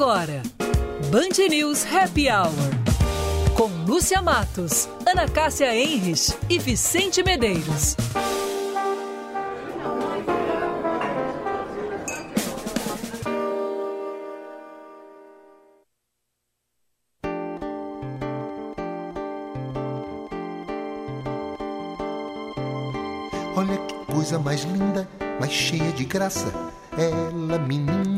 agora, Band News Happy Hour. Com Lúcia Matos, Ana Cássia Enres e Vicente Medeiros. Olha que coisa mais linda, mais cheia de graça. Ela, menina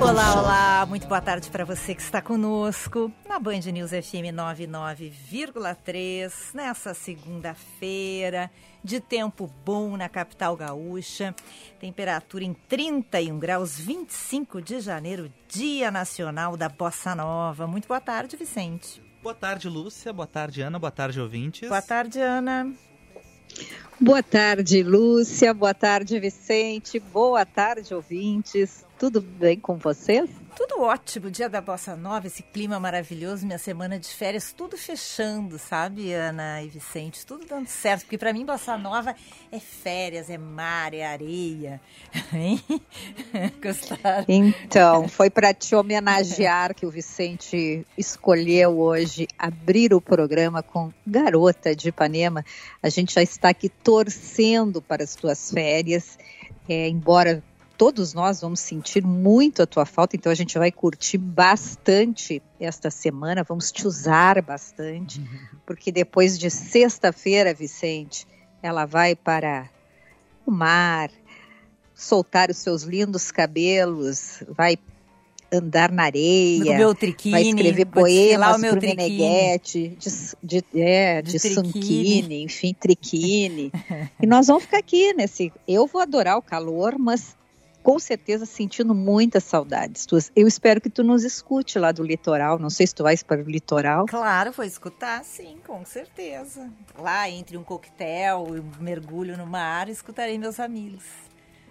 Olá, olá, muito boa tarde para você que está conosco na Band News FM 99,3 nessa segunda-feira de tempo bom na capital gaúcha. Temperatura em 31 graus, 25 de janeiro, Dia Nacional da Bossa Nova. Muito boa tarde, Vicente. Boa tarde, Lúcia. Boa tarde, Ana. Boa tarde, ouvintes. Boa tarde, Ana. Boa tarde, Lúcia. Boa tarde, Vicente. Boa tarde, ouvintes. Tudo bem com vocês? Tudo ótimo, dia da Bossa Nova, esse clima maravilhoso, minha semana de férias, tudo fechando, sabe, Ana e Vicente? Tudo dando certo, porque para mim Bossa Nova é férias, é mar, é areia. Hein? Gostaram? Então, foi para te homenagear que o Vicente escolheu hoje abrir o programa com Garota de Ipanema. A gente já está aqui torcendo para as tuas férias, é, embora todos nós vamos sentir muito a tua falta, então a gente vai curtir bastante esta semana, vamos te usar bastante, porque depois de sexta-feira, Vicente, ela vai para o mar, soltar os seus lindos cabelos, vai andar na areia, No meu triquine, vai escrever poemas o meu pro triquine. Meneghetti, de, de, é, De de, sunquine, enfim, triquine. e nós vamos ficar aqui nesse. Eu vou adorar o calor, mas com certeza sentindo muitas saudades tuas. Eu espero que tu nos escute lá do litoral. Não sei se tu vais para o litoral. Claro, vou escutar, sim, com certeza. Lá, entre um coquetel e um mergulho no mar, escutarei meus amigos.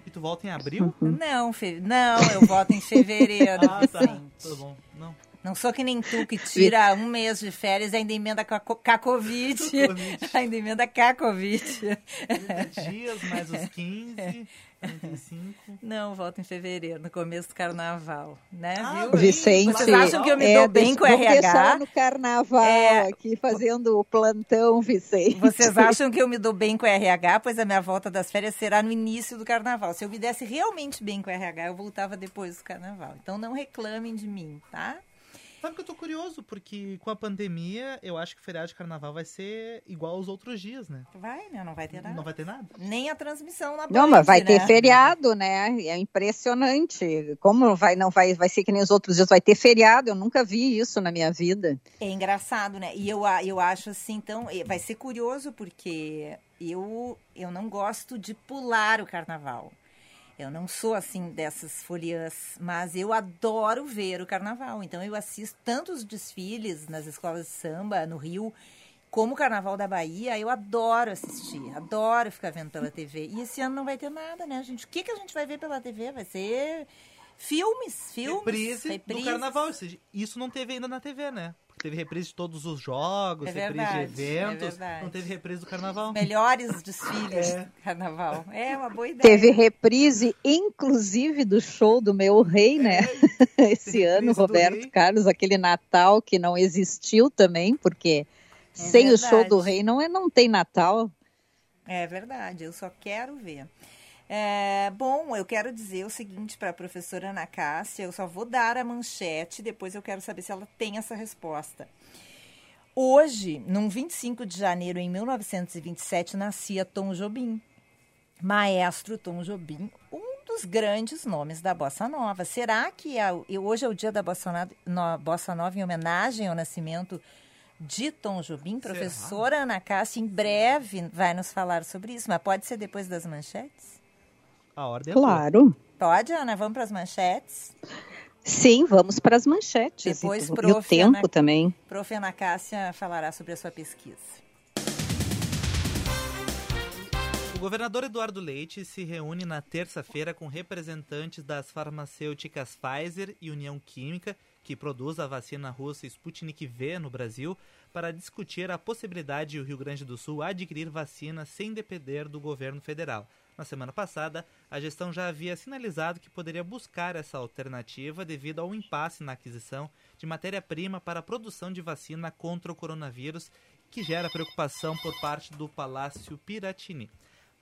E tu volta em abril? Não, fe... não, eu volto em fevereiro, ah, tá. Tudo bom. Não. Não sou que nem tu que tira um mês de férias e ainda emenda com a, co- com a Covid. Covid. ainda emenda com a Covid. 30 dias, mais os 15, 35. Não, volto em fevereiro, no começo do carnaval, né? Ah, viu? Vicente, Vocês acham que eu me dou bem com o vou RH? no carnaval É. aqui fazendo o plantão, Vicente. Vocês acham que eu me dou bem com o RH? Pois a minha volta das férias será no início do carnaval. Se eu me desse realmente bem com o RH, eu voltava depois do carnaval. Então não reclamem de mim, tá? Sabe que eu tô curioso, porque com a pandemia, eu acho que o feriado de carnaval vai ser igual aos outros dias, né? Vai, né? Não vai ter nada. Não vai ter nada? Nem a transmissão na Não, mas vai ter né? feriado, né? É impressionante. Como vai, não vai, vai ser que nem os outros dias, vai ter feriado. Eu nunca vi isso na minha vida. É engraçado, né? E eu, eu acho assim, então, vai ser curioso porque eu, eu não gosto de pular o carnaval. Eu não sou assim dessas foliãs, mas eu adoro ver o carnaval. Então eu assisto tanto os desfiles nas escolas de samba no Rio, como o Carnaval da Bahia, eu adoro assistir, adoro ficar vendo pela TV. E esse ano não vai ter nada, né, gente? O que, que a gente vai ver pela TV? Vai ser filmes, filmes, reprise, do reprises. carnaval. Ou seja, isso não teve ainda na TV, né? Teve reprise de todos os jogos, É reprise verdade, de é eventos. verdade. não teve reprise do carnaval. melhores desfiles É. do carnaval. É uma boa ideia. Teve reprise, inclusive, do show do meu rei, né? Esse reprise ano, Roberto. Carlos, aquele Natal que não existiu também, porque sem o show do verdade. rei não, é, não tem Natal. É verdade, eu só quero ver. É, bom, eu quero dizer o seguinte para a professora Ana Cássia, eu só vou dar a manchete, depois eu quero saber se ela tem essa resposta. Hoje, num 25 de janeiro em 1927, nascia Tom Jobim. Maestro Tom Jobim, um dos grandes nomes da Bossa Nova. Será que é hoje é o dia da Bossa Nova, no- Bossa Nova em homenagem ao nascimento de Tom Jobim? Será? Professora Ana Cássia, em breve, vai nos falar sobre isso, mas pode ser depois das manchetes? A ordem é. Claro. Pode, Ana? Vamos para as manchetes? Sim, vamos para as manchetes. Depois, e, tu- e prof, o tempo Ana- também. Prof. Ana Cássia falará sobre a sua pesquisa. O governador Eduardo Leite se reúne na terça-feira com representantes das farmacêuticas Pfizer e União Química, que produz a vacina russa Sputnik V no Brasil, para discutir a possibilidade de o Rio Grande do Sul adquirir vacina sem depender do governo federal. Na semana passada, a gestão já havia sinalizado que poderia buscar essa alternativa devido ao impasse na aquisição de matéria-prima para a produção de vacina contra o coronavírus, que gera preocupação por parte do Palácio Piratini.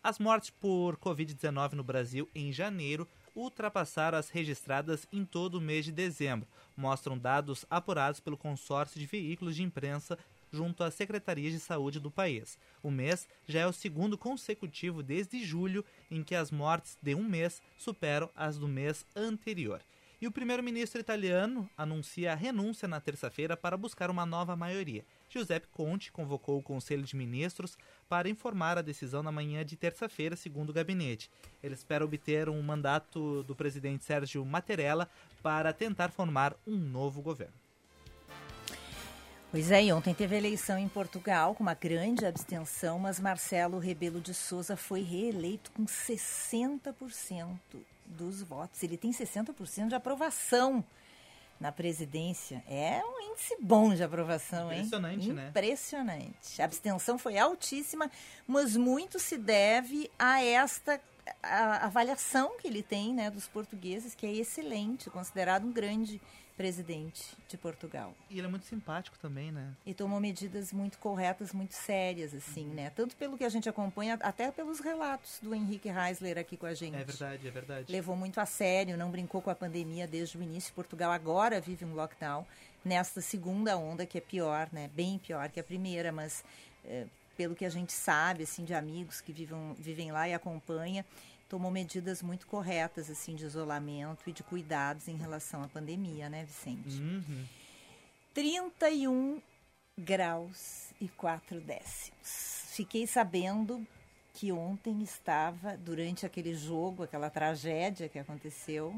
As mortes por Covid-19 no Brasil em janeiro ultrapassaram as registradas em todo o mês de dezembro, mostram dados apurados pelo consórcio de veículos de imprensa junto às secretarias de saúde do país. O mês já é o segundo consecutivo desde julho em que as mortes de um mês superam as do mês anterior. E o primeiro-ministro italiano anuncia a renúncia na terça-feira para buscar uma nova maioria. Giuseppe Conte convocou o Conselho de Ministros para informar a decisão na manhã de terça-feira, segundo o gabinete. Ele espera obter um mandato do presidente Sérgio Mattarella para tentar formar um novo governo. Pois é, e ontem teve eleição em Portugal com uma grande abstenção, mas Marcelo Rebelo de Souza foi reeleito com 60% dos votos. Ele tem 60% de aprovação na presidência. É um índice bom de aprovação, hein? Impressionante, né? Impressionante. A abstenção foi altíssima, mas muito se deve a esta a avaliação que ele tem né, dos portugueses, que é excelente, considerado um grande presidente de Portugal. E ele é muito simpático também, né? E tomou medidas muito corretas, muito sérias, assim, né? Tanto pelo que a gente acompanha, até pelos relatos do Henrique Reisler aqui com a gente. É verdade, é verdade. Levou muito a sério, não brincou com a pandemia desde o início. Portugal agora vive um lockdown nesta segunda onda, que é pior, né? Bem pior que a primeira, mas é, pelo que a gente sabe, assim, de amigos que vivem, vivem lá e acompanha, tomou medidas muito corretas assim de isolamento e de cuidados em relação à pandemia, né, Vicente? Uhum. 31 graus e 4 décimos. Fiquei sabendo que ontem estava, durante aquele jogo, aquela tragédia que aconteceu,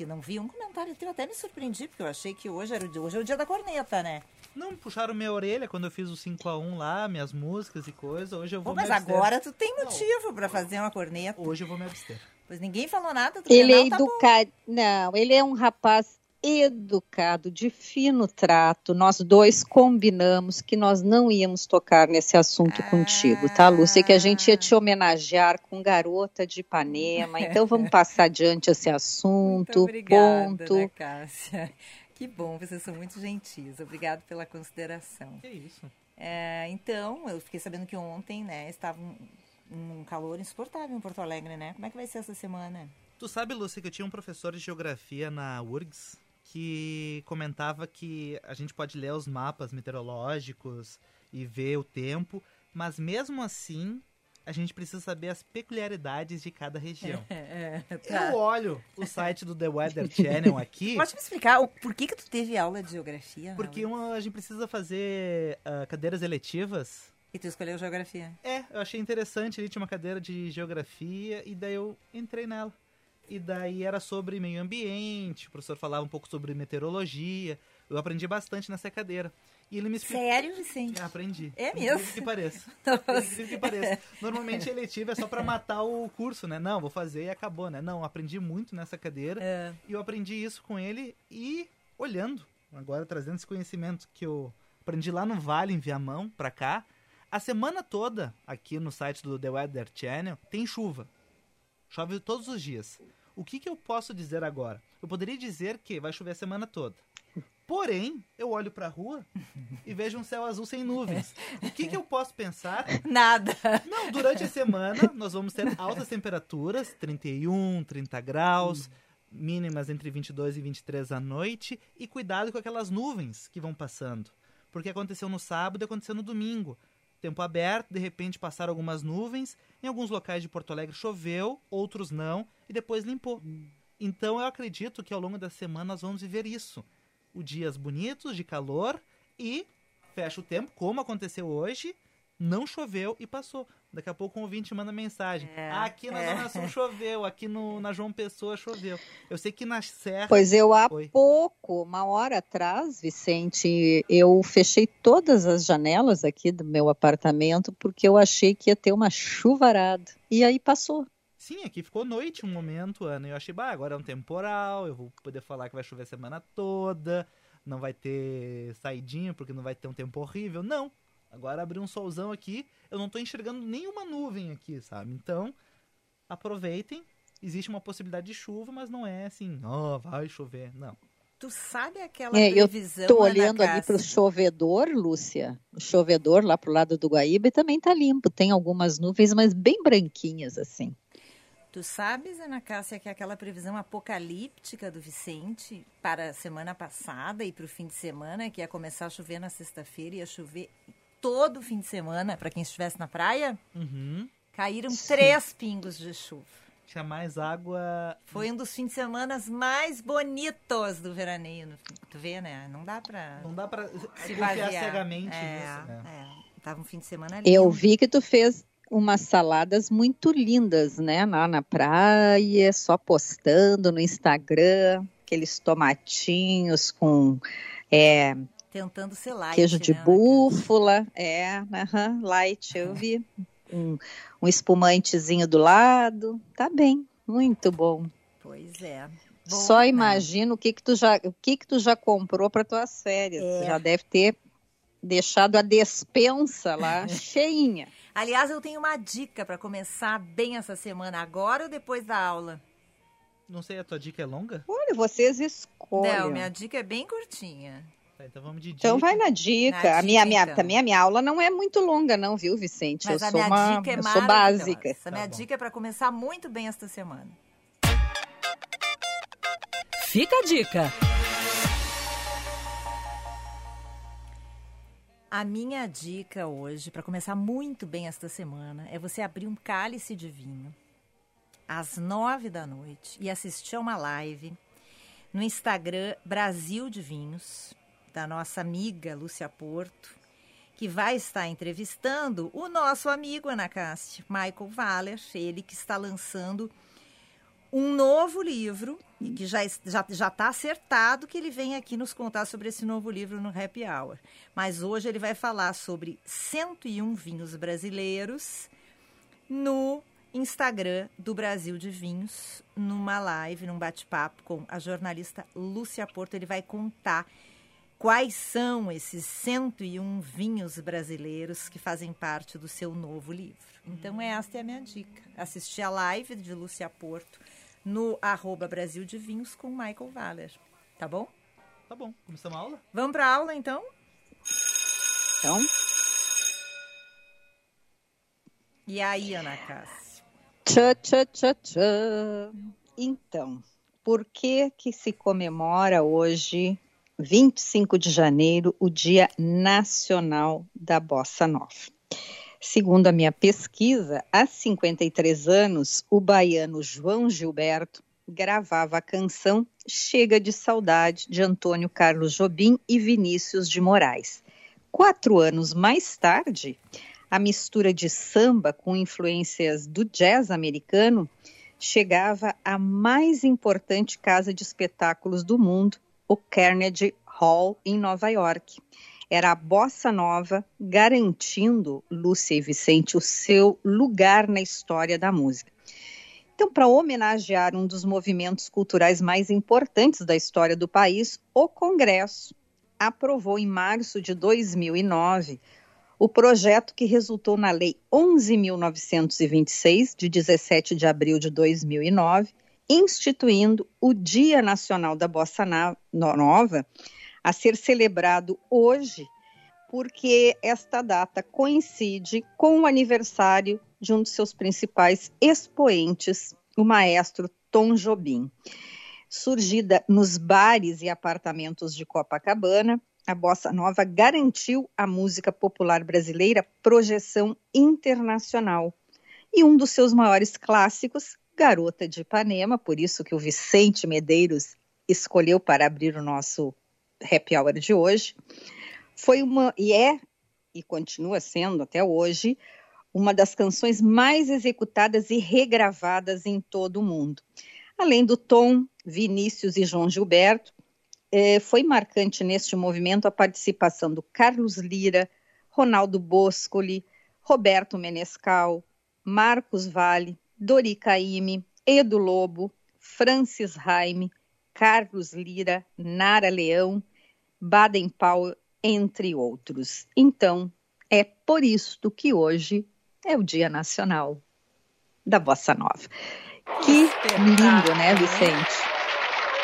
que não vi um comentário eu até me surpreendi, porque eu achei que hoje, era o dia, hoje é o dia da corneta, né? Não puxaram minha orelha quando eu fiz o 5x1 lá, minhas músicas e coisa. Hoje eu vou Pô, mas agora tu tem motivo para fazer uma corneta. Hoje eu vou me abster. Pois ninguém falou nada do Ele é educado. Tá não, ele é um rapaz educado, de fino trato. Nós dois combinamos que nós não íamos tocar nesse assunto ah, contigo, tá, Lúcia? Que a gente ia te homenagear com Garota de Ipanema. Então vamos passar adiante esse assunto. Muito obrigada, ponto. Né, Cássia. Que bom, vocês são muito gentis. Obrigado pela consideração. Que isso. É, então, eu fiquei sabendo que ontem, né, estava um, um, calor insuportável em Porto Alegre, né? Como é que vai ser essa semana? Tu sabe, Lúcia, que eu tinha um professor de geografia na URGS que comentava que a gente pode ler os mapas meteorológicos e ver o tempo, mas mesmo assim a gente precisa saber as peculiaridades de cada região. É, é, tá. Eu olho o site do The Weather Channel aqui. Pode me explicar o, por que, que tu teve aula de geografia? Porque uma, a gente precisa fazer uh, cadeiras eletivas. E tu escolheu geografia? É, eu achei interessante. Ali tinha uma cadeira de geografia e daí eu entrei nela. E daí era sobre meio ambiente, o professor falava um pouco sobre meteorologia. Eu aprendi bastante nessa cadeira. E ele me explicou. Sério, Vicente? Ah, aprendi. É mesmo? que pareça. que pareça. Normalmente a eletiva é só para matar o curso, né? Não, vou fazer e acabou, né? Não, aprendi muito nessa cadeira. É. E eu aprendi isso com ele e olhando, agora trazendo esse conhecimento que eu aprendi lá no Vale, em Viamão, para cá. A semana toda, aqui no site do The Weather Channel, tem chuva. Chove todos os dias. O que, que eu posso dizer agora? Eu poderia dizer que vai chover a semana toda. Porém, eu olho para a rua e vejo um céu azul sem nuvens. O que, que eu posso pensar? Nada. Não, durante a semana nós vamos ter altas temperaturas, 31, 30 graus, mínimas entre 22 e 23 à noite, e cuidado com aquelas nuvens que vão passando. Porque aconteceu no sábado e aconteceu no domingo. Tempo aberto, de repente passaram algumas nuvens, em alguns locais de Porto Alegre choveu, outros não, e depois limpou. Então eu acredito que ao longo da semana nós vamos viver isso o dias bonitos de calor e fecha o tempo, como aconteceu hoje, não choveu e passou. Daqui a pouco um ouvinte manda mensagem. É, aqui na é. Zona Sul choveu, aqui no, na João Pessoa choveu. Eu sei que na Serra. Pois eu, há foi. pouco, uma hora atrás, Vicente, eu fechei todas as janelas aqui do meu apartamento porque eu achei que ia ter uma chuvarada. E aí passou. Sim, aqui ficou noite um momento, Ana. Eu achei, bah, agora é um temporal, eu vou poder falar que vai chover a semana toda, não vai ter saidinha porque não vai ter um tempo horrível. Não, Agora abriu um solzão aqui, eu não estou enxergando nenhuma nuvem aqui, sabe? Então, aproveitem. Existe uma possibilidade de chuva, mas não é assim, ó, oh, vai chover. Não. Tu sabe aquela é, previsão? Eu tô olhando ali para o chovedor, Lúcia. O chovedor lá pro lado do Guaíba também tá limpo. Tem algumas nuvens, mas bem branquinhas assim. Tu sabes, Ana Cássia, que aquela previsão apocalíptica do Vicente para a semana passada e para o fim de semana, que ia começar a chover na sexta-feira, ia chover todo fim de semana, para quem estivesse na praia, uhum. caíram Sim. três pingos de chuva. Tinha mais água. Foi um dos fins de semana mais bonitos do veraneio. Tu vê, né? Não dá pra. Não dá pra se confiar cegamente é, nisso, né? É. Tava um fim de semana lindo. Eu vi que tu fez umas saladas muito lindas, né? Lá na praia, só postando no Instagram, aqueles tomatinhos com é, Tentando ser light. Queijo de né, búfala, é, uh light, eu vi. Um, um espumantezinho do lado, tá bem, muito bom. Pois é. Bom, Só imagino o que que tu já, o que que tu já comprou para tuas férias. É. Já deve ter deixado a despensa lá cheinha. Aliás, eu tenho uma dica para começar bem essa semana, agora ou depois da aula? Não sei, a tua dica é longa? Olha, vocês escolhem. Não, minha dica é bem curtinha. Tá, então vamos de dica. Então vai na dica. Na a minha, minha, então. também a minha aula não é muito longa, não, viu, Vicente? Mas eu sou uma, dica é eu sou básica. Essa tá minha bom. dica é para começar muito bem esta semana. Fica a dica. A minha dica hoje, para começar muito bem esta semana, é você abrir um cálice de vinho às nove da noite e assistir a uma live no Instagram Brasil de Vinhos da nossa amiga Lúcia Porto, que vai estar entrevistando o nosso amigo Ana Cássia, Michael Valer, ele que está lançando um novo livro e que já já já está acertado que ele vem aqui nos contar sobre esse novo livro no Happy Hour. Mas hoje ele vai falar sobre 101 vinhos brasileiros no Instagram do Brasil de Vinhos, numa live, num bate-papo com a jornalista Lúcia Porto. Ele vai contar quais são esses 101 vinhos brasileiros que fazem parte do seu novo livro. Então, esta é a minha dica. Assistir a live de Lúcia Porto no arroba Brasil de Vinhos com Michael Valer. Tá bom? Tá bom. Começamos a aula? Vamos para a aula, então? Então. E aí, Ana Cássia? Tchá, tchá, tchá, tchá. Então, por que que se comemora hoje 25 de janeiro, o Dia Nacional da Bossa Nova. Segundo a minha pesquisa, há 53 anos, o baiano João Gilberto gravava a canção Chega de Saudade de Antônio Carlos Jobim e Vinícius de Moraes. Quatro anos mais tarde, a mistura de samba com influências do jazz americano chegava à mais importante casa de espetáculos do mundo, o Carnegie Hall, em Nova York. Era a bossa nova garantindo, Lúcia e Vicente, o seu lugar na história da música. Então, para homenagear um dos movimentos culturais mais importantes da história do país, o Congresso aprovou em março de 2009 o projeto que resultou na Lei 11.926, de 17 de abril de 2009, instituindo o Dia Nacional da Bossa Nova, a ser celebrado hoje, porque esta data coincide com o aniversário de um de seus principais expoentes, o maestro Tom Jobim. Surgida nos bares e apartamentos de Copacabana, a bossa nova garantiu à música popular brasileira projeção internacional. E um dos seus maiores clássicos Garota de Ipanema, por isso que o Vicente Medeiros escolheu para abrir o nosso happy hour de hoje. Foi uma e é e continua sendo até hoje uma das canções mais executadas e regravadas em todo o mundo. Além do Tom, Vinícius e João Gilberto, eh, foi marcante neste movimento a participação do Carlos Lira, Ronaldo Boscoli, Roberto Menescal, Marcos Vale, Dori Caymmi, Edu Lobo, Francis Raime, Carlos Lira, Nara Leão, Baden Powell, entre outros. Então, é por isto que hoje é o Dia Nacional da Bossa Nova. Que lindo, né, Vicente?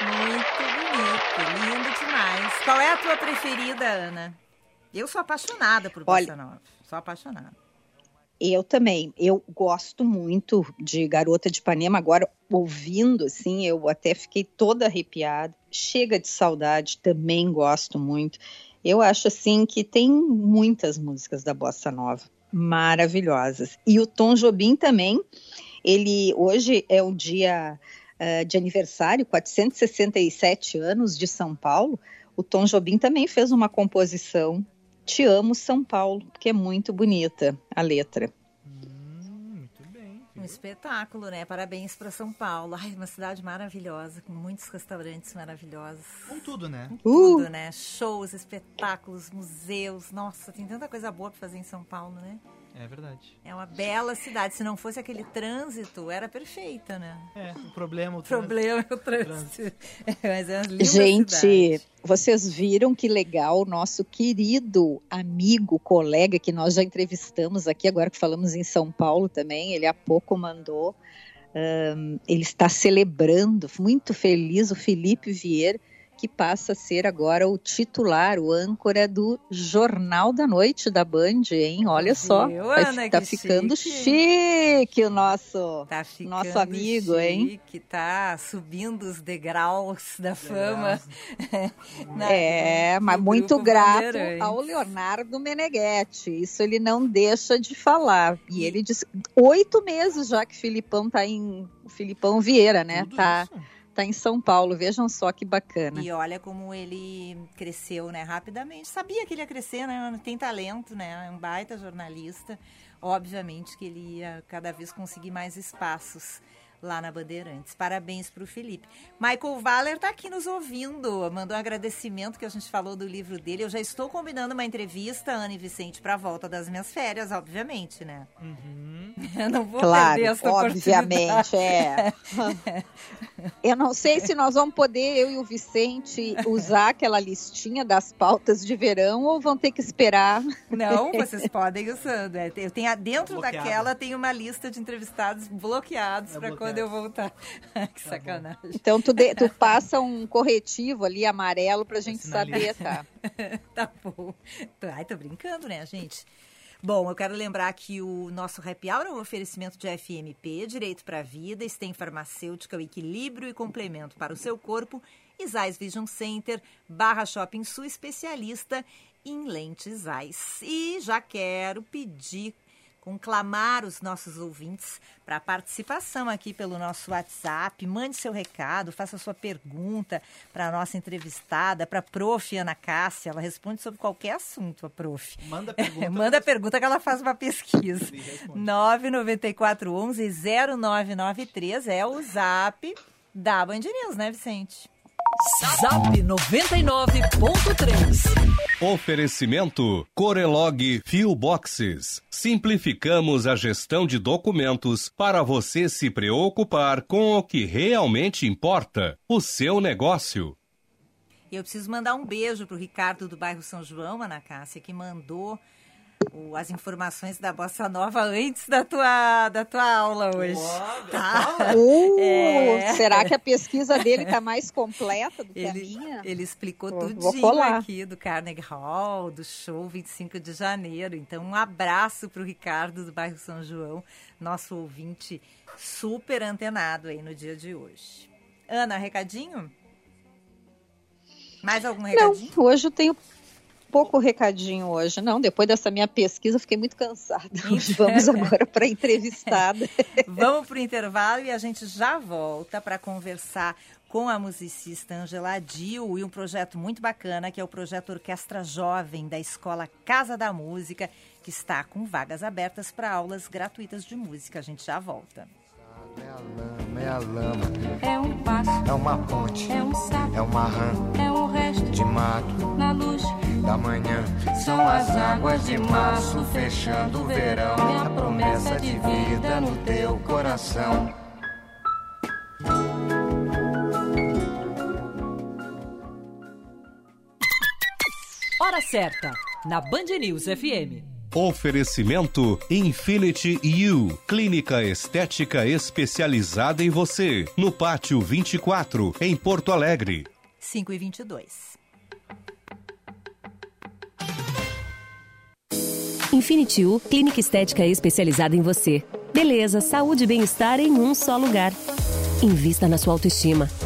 Muito bonito, lindo demais. Qual é a tua preferida, Ana? Eu sou apaixonada por Bossa Olha, Nova, sou apaixonada. Eu também, eu gosto muito de Garota de Ipanema, agora ouvindo assim, eu até fiquei toda arrepiada. Chega de saudade, também gosto muito. Eu acho assim que tem muitas músicas da bossa nova maravilhosas. E o Tom Jobim também, ele hoje é um dia uh, de aniversário, 467 anos de São Paulo. O Tom Jobim também fez uma composição te Amo São Paulo, que é muito bonita a letra. Hum, muito bem. Um espetáculo, né? Parabéns para São Paulo. Ai, uma cidade maravilhosa, com muitos restaurantes maravilhosos. Com tudo, né? Com tudo, uh! né? Shows, espetáculos, museus. Nossa, tem tanta coisa boa para fazer em São Paulo, né? É verdade. É uma bela cidade. Se não fosse aquele trânsito, era perfeita, né? É, o problema, o trânsito. problema é o trânsito. É, mas é uma linda Gente, cidade. vocês viram que legal o nosso querido amigo, colega, que nós já entrevistamos aqui, agora que falamos em São Paulo também, ele há pouco mandou. Um, ele está celebrando, muito feliz, o Felipe Vieira que passa a ser agora o titular, o âncora do Jornal da Noite da Band, hein? Olha só, Viu, Ana, tá ficando chique. chique, o nosso, tá nosso amigo, chique, hein? Que tá subindo os degraus da fama. é, mas muito grato ao Leonardo Meneghetti, isso ele não deixa de falar. E ele disse, oito meses já que Filipão tá em, o Filipão Vieira, né? Tudo tá... Isso está em São Paulo. Vejam só que bacana. E olha como ele cresceu, né, rapidamente. Sabia que ele ia crescer, né? Tem talento, né? É um baita jornalista. Obviamente que ele ia cada vez conseguir mais espaços lá na Bandeirantes. Parabéns para o Felipe. Michael Valer está aqui nos ouvindo, mandou um agradecimento que a gente falou do livro dele. Eu já estou combinando uma entrevista, Ana e Vicente, para a volta das minhas férias, obviamente, né? Uhum. Eu não vou claro, perder essa obviamente, é. Eu não sei se nós vamos poder, eu e o Vicente, usar aquela listinha das pautas de verão ou vão ter que esperar. Não, vocês podem usando. É, eu tenho dentro tá daquela tem uma lista de entrevistados bloqueados é para quando eu voltar. que tá sacanagem. Bom. Então tu, de, tu passa um corretivo ali amarelo pra gente saber, tá? tá bom. Ai, tô brincando, né, gente? Bom, eu quero lembrar que o nosso happy hour é um oferecimento de FMP, Direito para a Vida, STEM Farmacêutica, o Equilíbrio e Complemento para o seu corpo, Isais Vision Center, Barra Shopping Sul, especialista em lentes Ais. E já quero pedir conclamar os nossos ouvintes para participação aqui pelo nosso WhatsApp. Mande seu recado, faça sua pergunta para a nossa entrevistada, para a prof. Ana Cássia. Ela responde sobre qualquer assunto, a prof. Manda pergunta. Manda pergunta que ela faz uma pesquisa. 99411 0993 é o zap da Band News, né, Vicente? Zap 99.3. Oferecimento Corelog Fio Boxes. Simplificamos a gestão de documentos para você se preocupar com o que realmente importa, o seu negócio. Eu preciso mandar um beijo para o Ricardo do bairro São João, Ana Cássia, que mandou as informações da Bossa Nova antes da tua, da tua aula hoje. Uau, tá? Uh, é. Será que a pesquisa dele está mais completa do que ele, a minha? Ele explicou Pô, tudinho aqui do Carnegie Hall, do show 25 de janeiro. Então, um abraço para o Ricardo do bairro São João, nosso ouvinte super antenado aí no dia de hoje. Ana, recadinho? Mais algum recadinho? Não, hoje eu tenho pouco recadinho hoje, não. Depois dessa minha pesquisa, fiquei muito cansada. Vamos agora para a entrevistada. Vamos para o intervalo e a gente já volta para conversar com com a musicista Angela Dil e um projeto muito bacana que é o projeto Orquestra Jovem da Escola Casa da Música, que está com vagas abertas para aulas gratuitas de música. A gente já volta. É a lama, é a lama. É um passo. É uma ponte. É um sapo. É uma rã. É um resto. De mato. Na luz. Da manhã. São as águas de março fechando o verão. É a promessa de vida no teu coração. Hora certa, na Band News FM. Oferecimento Infinity U, clínica estética especializada em você, no Pátio 24, em Porto Alegre. 5 e 22. Infinity U, clínica estética especializada em você. Beleza, saúde e bem-estar em um só lugar. Invista na sua autoestima.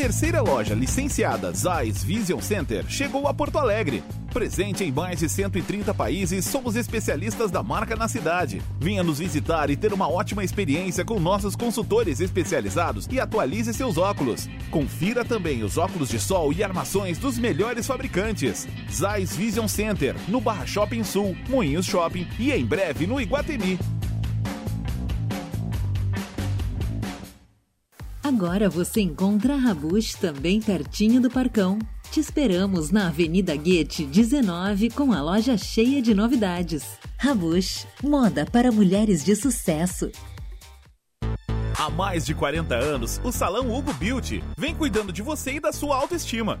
Terceira loja licenciada Zeiss Vision Center chegou a Porto Alegre. Presente em mais de 130 países, somos especialistas da marca na cidade. Venha nos visitar e ter uma ótima experiência com nossos consultores especializados e atualize seus óculos. Confira também os óculos de sol e armações dos melhores fabricantes. Zeiss Vision Center, no Barra Shopping Sul, Moinhos Shopping e em breve no Iguatemi. Agora você encontra a Rabush também pertinho do Parcão. Te esperamos na Avenida Guete 19 com a loja cheia de novidades. Rabush, moda para mulheres de sucesso. Há mais de 40 anos, o Salão Hugo Beauty vem cuidando de você e da sua autoestima,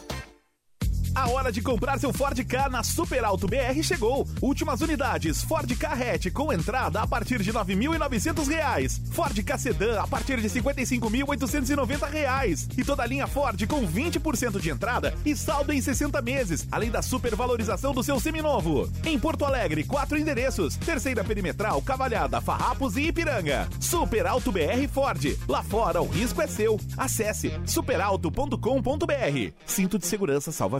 A hora de comprar seu Ford K na Super Alto BR chegou. Últimas unidades Ford K hatch com entrada a partir de R$ 9.900. Ford K Sedan a partir de R$ 55.890. E toda a linha Ford com 20% de entrada e saldo em 60 meses, além da supervalorização do seu seminovo. Em Porto Alegre, quatro endereços: Terceira Perimetral, Cavalhada, Farrapos e Ipiranga. Super Alto BR Ford. Lá fora o risco é seu. Acesse superalto.com.br. Cinto de segurança salva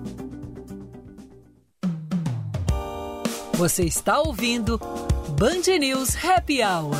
Você está ouvindo Band News Happy Hour.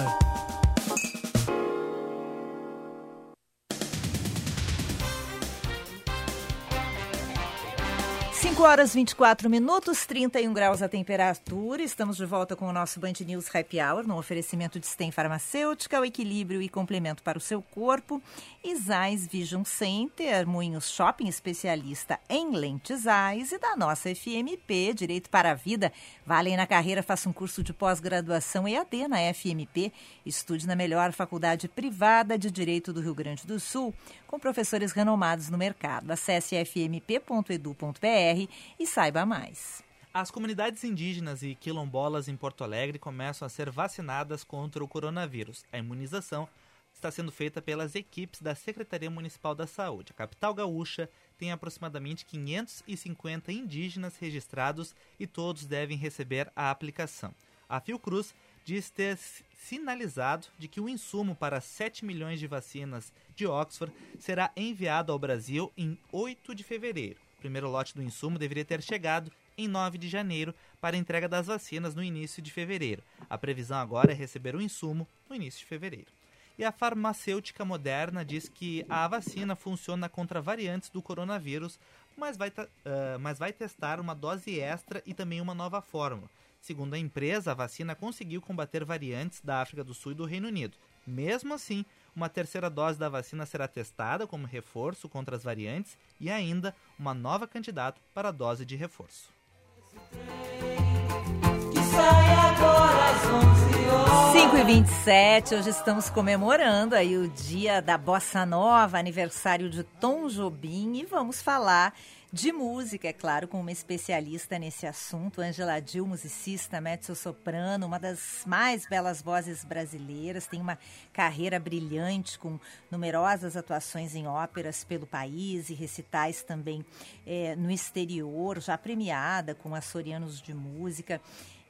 5 horas 24 minutos, 31 graus a temperatura. Estamos de volta com o nosso Band News Happy Hour, no oferecimento de STEM Farmacêutica, o equilíbrio e complemento para o seu corpo. Isais Vision Center, Moinhos Shopping, especialista em lentes AIS e da nossa FMP, Direito para a Vida. Vale na carreira, faça um curso de pós-graduação EAD na FMP. Estude na melhor faculdade privada de Direito do Rio Grande do Sul, com professores renomados no mercado. Acesse fmp.edu.br e saiba mais. As comunidades indígenas e quilombolas em Porto Alegre começam a ser vacinadas contra o coronavírus. A imunização está sendo feita pelas equipes da Secretaria Municipal da Saúde. A capital gaúcha tem aproximadamente 550 indígenas registrados e todos devem receber a aplicação. A Fiocruz diz ter sinalizado de que o insumo para 7 milhões de vacinas de Oxford será enviado ao Brasil em 8 de fevereiro. O primeiro lote do insumo deveria ter chegado em 9 de janeiro para entrega das vacinas no início de fevereiro. A previsão agora é receber o insumo no início de fevereiro. E a farmacêutica moderna diz que a vacina funciona contra variantes do coronavírus, mas vai, uh, mas vai testar uma dose extra e também uma nova fórmula. Segundo a empresa, a vacina conseguiu combater variantes da África do Sul e do Reino Unido. Mesmo assim, uma terceira dose da vacina será testada como reforço contra as variantes e ainda uma nova candidata para a dose de reforço. 5 e 27 hoje estamos comemorando aí o dia da Bossa Nova, aniversário de Tom Jobim e vamos falar de música, é claro, com uma especialista nesse assunto, Angela Dil, musicista, mezzo-soprano, uma das mais belas vozes brasileiras, tem uma carreira brilhante com numerosas atuações em óperas pelo país e recitais também é, no exterior, já premiada com açorianos de música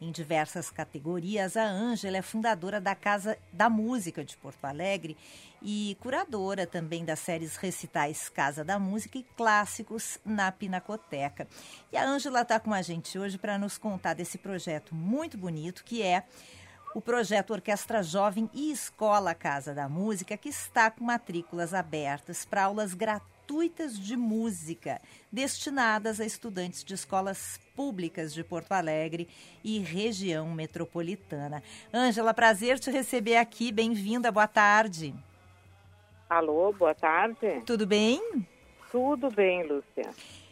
em diversas categorias. A Ângela é fundadora da Casa da Música de Porto Alegre e curadora também das séries Recitais Casa da Música e Clássicos na Pinacoteca. E a Ângela está com a gente hoje para nos contar desse projeto muito bonito que é o projeto Orquestra Jovem e Escola Casa da Música, que está com matrículas abertas para aulas gratuitas gratuitas de música, destinadas a estudantes de escolas públicas de Porto Alegre e região metropolitana. Ângela, prazer te receber aqui. Bem-vinda, boa tarde. Alô, boa tarde. Tudo bem? Tudo bem, Lúcia.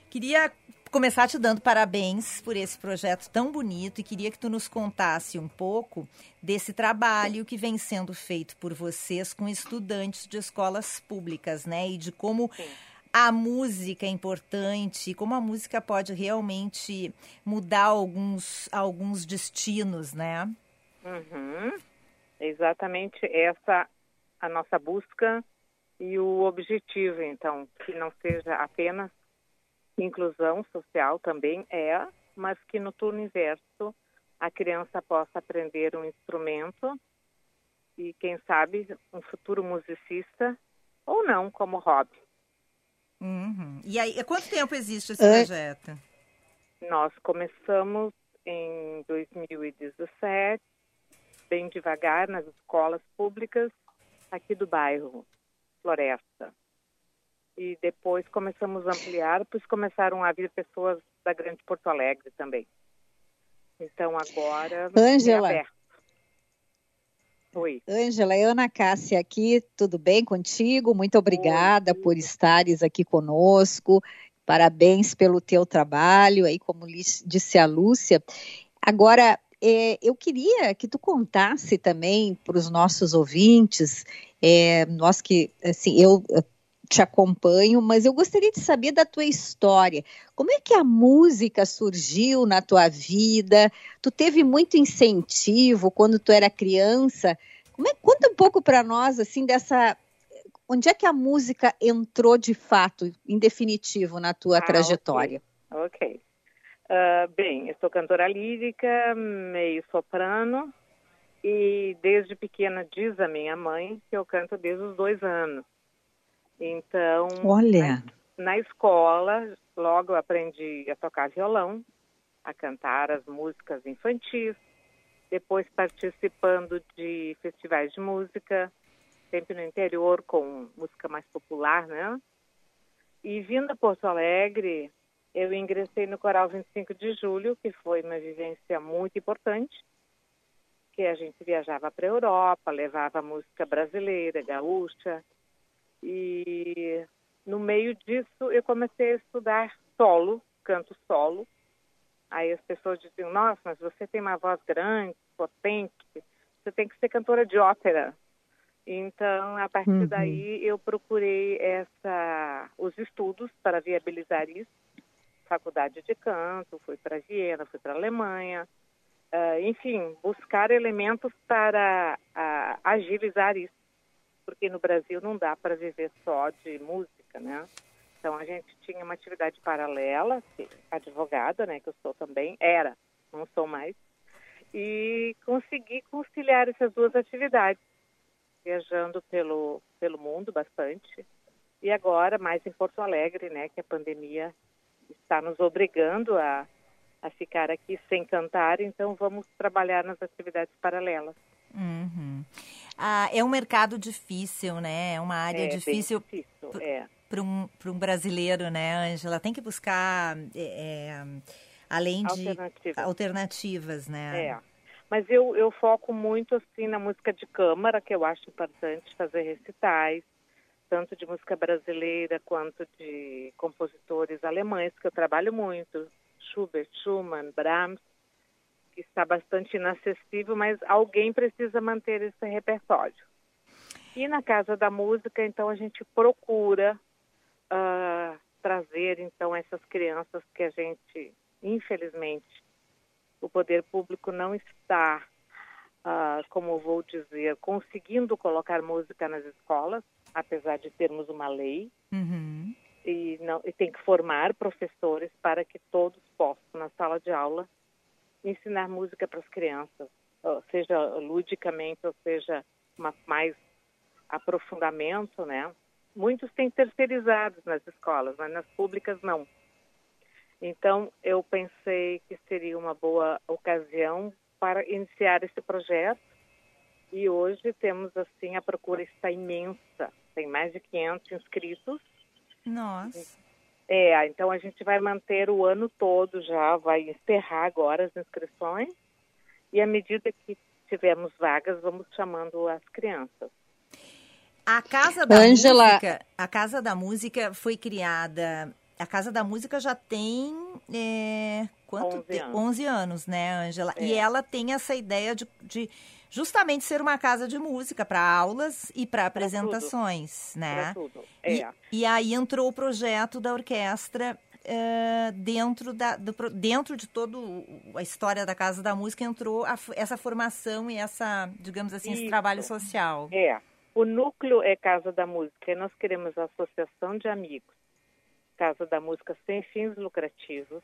Queria começar te dando parabéns por esse projeto tão bonito e queria que tu nos contasse um pouco desse trabalho que vem sendo feito por vocês com estudantes de escolas públicas, né? E de como Sim a música é importante, como a música pode realmente mudar alguns, alguns destinos, né? Uhum. Exatamente essa a nossa busca e o objetivo, então, que não seja apenas inclusão social também é, mas que no turno inverso a criança possa aprender um instrumento e, quem sabe, um futuro musicista ou não como hobby. Uhum. E aí, há quanto tempo existe esse projeto? Nós começamos em 2017, bem devagar, nas escolas públicas aqui do bairro, Floresta. E depois começamos a ampliar, pois começaram a vir pessoas da Grande Porto Alegre também. Então agora Angela. é aberto. Oi. Ângela, é Ana Cássia aqui, tudo bem contigo? Muito obrigada Oi. por estares aqui conosco. Parabéns pelo teu trabalho, aí como disse a Lúcia. Agora, é, eu queria que tu contasse também para os nossos ouvintes, é, nós que, assim, eu te acompanho, mas eu gostaria de saber da tua história. Como é que a música surgiu na tua vida? Tu teve muito incentivo quando tu era criança? Como é, conta um pouco para nós assim dessa onde é que a música entrou de fato, em definitivo, na tua ah, trajetória? Ok. okay. Uh, bem, eu sou cantora lírica, meio soprano, e desde pequena diz a minha mãe que eu canto desde os dois anos. Então, Olha. Na, na escola, logo eu aprendi a tocar violão, a cantar as músicas infantis, depois participando de festivais de música, sempre no interior com música mais popular, né? E vindo a Porto Alegre, eu ingressei no Coral 25 de Julho, que foi uma vivência muito importante, que a gente viajava para a Europa, levava música brasileira, gaúcha, e no meio disso eu comecei a estudar solo, canto solo. Aí as pessoas diziam: Nossa, mas você tem uma voz grande, potente, você tem que ser cantora de ópera. Então, a partir uhum. daí, eu procurei essa, os estudos para viabilizar isso. Faculdade de canto, fui para Viena, fui para Alemanha. Uh, enfim, buscar elementos para uh, agilizar isso porque no Brasil não dá para viver só de música, né? Então a gente tinha uma atividade paralela, advogada, né, que eu sou também, era, não sou mais, e consegui conciliar essas duas atividades, viajando pelo pelo mundo bastante, e agora mais em Porto Alegre, né, que a pandemia está nos obrigando a a ficar aqui sem cantar, então vamos trabalhar nas atividades paralelas. Uhum. Ah, é um mercado difícil, né? É uma área É, difícil difícil, é. para um, pra um brasileiro, né, Ângela? Tem que buscar, é, é, além de Alternativas. alternativas, né? É. Mas eu, eu foco muito assim na música de câmara, que eu acho importante fazer recitais, tanto de música brasileira quanto de compositores alemães, que eu trabalho muito, Schubert, Schumann, Brahms, que está bastante inacessível, mas alguém precisa manter esse repertório. E na Casa da Música, então, a gente procura ah, trazer, então, essas crianças que a gente, infelizmente, o poder público não está, ah, como vou dizer, conseguindo colocar música nas escolas, apesar de termos uma lei, Uhum. e, não, e tem que formar professores para que todos possam, na sala de aula, ensinar música para as crianças, seja ludicamente, ou seja, mais aprofundamento, né? Muitos têm terceirizados nas escolas, mas nas públicas não. Então, eu pensei que seria uma boa ocasião para iniciar esse projeto. E hoje temos, assim, a procura está imensa. Tem mais de 500 inscritos. Nossa. É, então a gente vai manter o ano todo já, vai encerrar agora as inscrições. E à medida que tivermos vagas, vamos chamando as crianças. A Casa da Ângela- Música, a Casa da Música foi criada. A Casa da Música já tem é, quanto 11 te- anos. 11 anos, né, Ângela? E É. ela tem essa ideia de, de justamente ser uma casa de música para aulas e para apresentações, né? Para tudo. E, É. e aí entrou o projeto da orquestra eh, dentro, da, do dentro de toda a história da Casa da Música, entrou a essa formação e essa, digamos assim, esse Isso. trabalho social. É. O núcleo é Casa da Música e nós queremos a Associação de Amigos, Casa da Música sem fins lucrativos,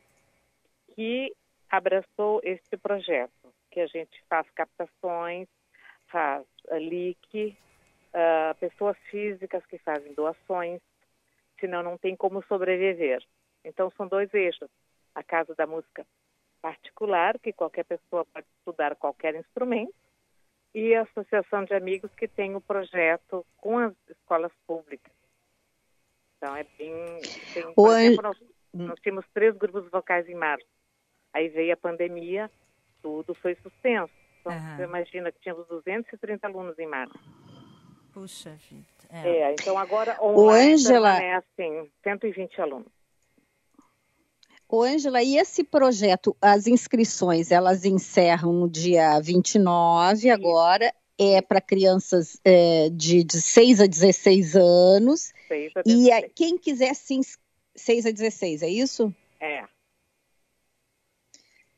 que abraçou este projeto, que a gente faz captações, faz uh, leak, ah, pessoas físicas que fazem doações, senão não tem como sobreviver. Então são dois eixos. A Casa da Música particular, que qualquer pessoa pode estudar qualquer instrumento, e a Associação de Amigos que tem o projeto com as escolas públicas. Então é bem. Tem, exemplo, nós, nós tínhamos três grupos vocais em março. Aí veio a pandemia, tudo foi suspenso. Então, Aham. você imagina que tínhamos 230 alunos em março. Puxa vida. É, então agora O online Ângela- permanecem 120 alunos. Ô, Ângela, e esse projeto, as inscrições, elas encerram no dia 29 agora, é para crianças é, de, de 6 a 16 anos, Seis a e a- 16. quem quiser se ins- 6 a 16, é isso? É.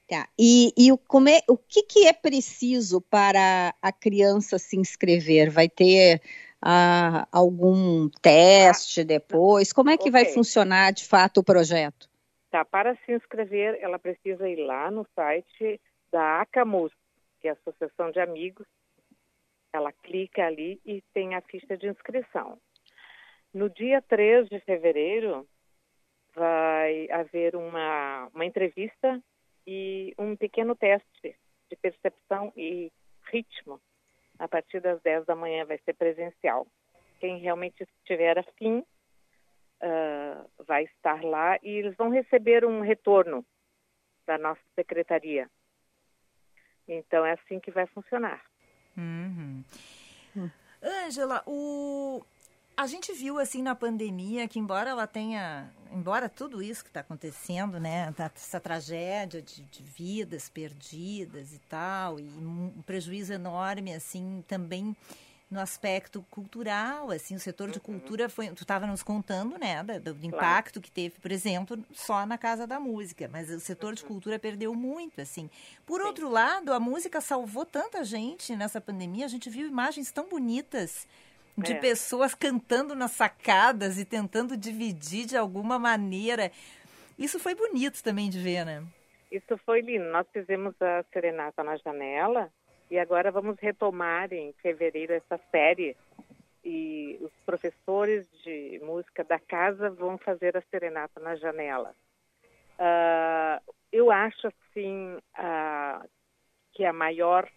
Tá. E, e o, como é, o que, que é preciso para a criança se inscrever? Vai ter ah, algum teste depois? Como é que vai Ok. funcionar de fato o projeto? Tá, para se inscrever, ela precisa ir lá no site da ACAMUS, que é a Associação de Amigos. Ela clica ali e tem a ficha de inscrição. No dia 3 de fevereiro, vai haver uma, uma entrevista e um pequeno teste de percepção e ritmo. A partir das 10 da manhã vai ser presencial. Quem realmente estiver afim ah, vai estar lá e eles vão receber um retorno da nossa secretaria. Então é assim que vai funcionar. Uhum. Ângela, o... a gente viu assim na pandemia que embora ela tenha, embora tudo isso que está acontecendo, né, tá- essa tragédia de, de vidas perdidas e tal, e um prejuízo enorme assim também no aspecto cultural, assim, o setor de cultura foi, tu estava nos contando, né, da- do, impacto que teve, por exemplo, só na Casa da Música, mas o setor de cultura perdeu muito, assim. Por outro lado, a música salvou tanta gente nessa pandemia, a gente viu imagens tão bonitas de É. pessoas cantando nas sacadas e tentando dividir de alguma maneira. Isso foi bonito também de ver, né? Isso foi lindo. Nós fizemos a serenata na janela e agora vamos retomar em fevereiro essa série. E os professores de música da casa vão fazer a serenata na janela. Ah, eu acho assim ah, que a maior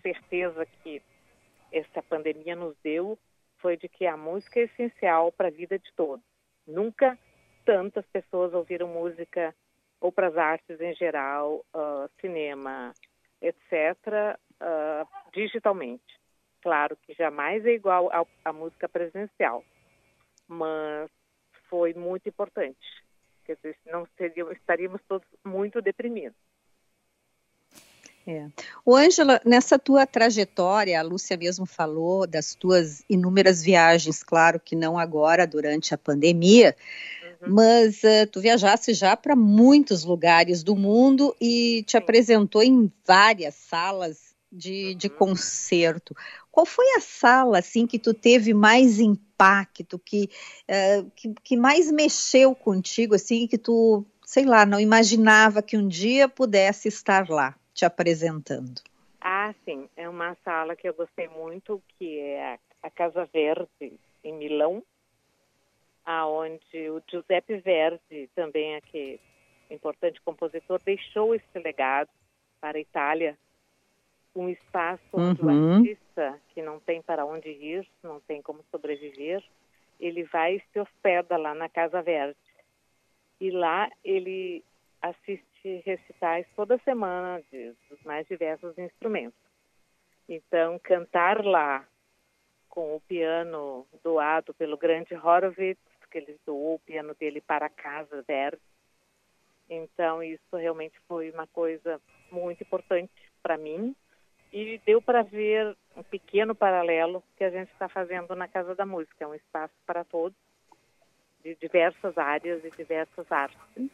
certeza que essa pandemia nos deu foi de que a música é essencial para a vida de todos. Nunca tantas pessoas ouviram música ou para as artes em geral, uh, cinema, etc., uh, digitalmente. Claro que jamais é igual à música presencial, mas foi muito importante. Quer dizer, não seríamos, estaríamos todos muito deprimidos. É. O Ângela, nessa tua trajetória, a Lúcia mesmo falou das tuas inúmeras viagens, claro que não agora, durante a pandemia, uhum. mas uh, tu viajaste já para muitos lugares do mundo e te Sim. apresentou em várias salas de, uhum. de concerto. Qual foi a sala assim que tu teve mais impacto, que, uh, que, que mais mexeu contigo, assim, que tu, sei lá, não imaginava que um dia pudesse estar lá? Te apresentando? Ah, sim. É uma sala que eu gostei muito, que é a Casa Verde, em Milão, aonde o Giuseppe Verdi, também aqui importante compositor, deixou esse legado para a Itália, um espaço onde uhum. o artista que não tem para onde ir, não tem como sobreviver, ele vai e se hospeda lá na Casa Verde. E lá ele assiste recitais toda semana de, dos mais diversos instrumentos. Então, cantar lá com o piano doado pelo grande Horowitz, que ele doou o piano dele para a casa Verdi. Então, isso realmente foi uma coisa muito importante para mim e deu para ver um pequeno paralelo que a gente está fazendo na Casa da Música. É um espaço para todos, de diversas áreas e diversas artes.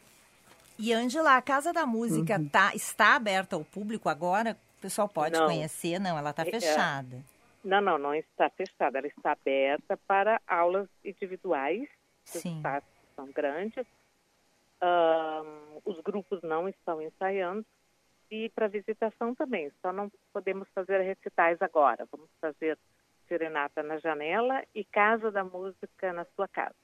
E, Angela, a Casa da Música uhum. tá, está aberta ao público agora? O pessoal pode não. conhecer? Não, ela está é, fechada. Não, não, não está fechada. Ela está aberta para aulas individuais. Sim. Os espaços são grandes. Um, os grupos não estão ensaiando. E para visitação também. Só não podemos fazer recitais agora. Vamos fazer serenata na janela e Casa da Música na sua casa.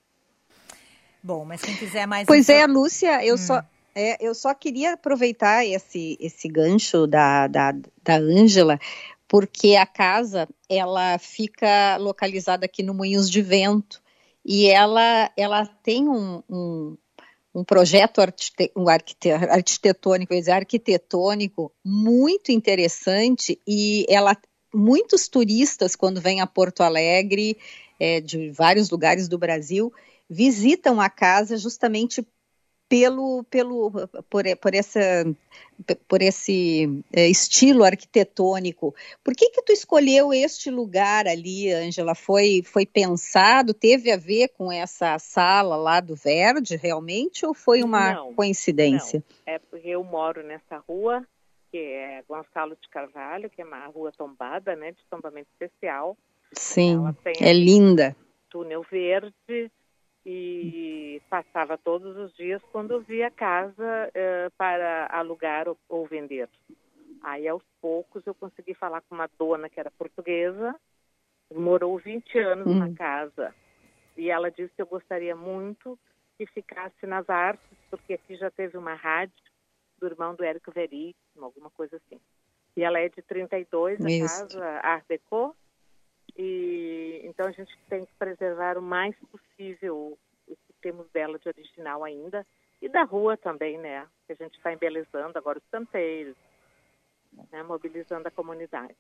Bom, mas quem quiser mais. Pois é, Lúcia, eu hum. só é, eu só queria aproveitar esse, esse gancho da, da, da Ângela, porque a casa ela fica localizada aqui no Moinhos de Vento e ela, ela tem um, um, um projeto arquite, um arquite, arquitetônico, dizer, arquitetônico muito interessante e ela muitos turistas quando vêm a Porto Alegre é, de vários lugares do Brasil visitam a casa justamente pelo, pelo por, por, essa, por esse é, estilo arquitetônico. Por que que tu escolheu este lugar ali, Ângela? Foi, foi pensado, teve a ver com essa sala lá do Verde, realmente, ou foi uma não, coincidência? Não. É porque eu moro nessa rua, que é Gonçalo de Carvalho, que é uma rua tombada, né, de tombamento especial. Sim, é linda. Túnel verde, e passava todos os dias quando via casa eh, para alugar ou, ou, vender. Aí, aos poucos, eu consegui falar com uma dona que era portuguesa, morou 20 anos hum. na casa, e ela disse que eu gostaria muito que ficasse nas artes, porque aqui já teve uma rádio do irmão do Érico Veríssimo, alguma coisa assim. E ela é de 32, a Isso. casa Art Deco, e então a gente tem que preservar o mais possível o que temos dela de original ainda e da rua também, né? Que a gente está embelezando agora os canteiros, né? mobilizando a comunidade.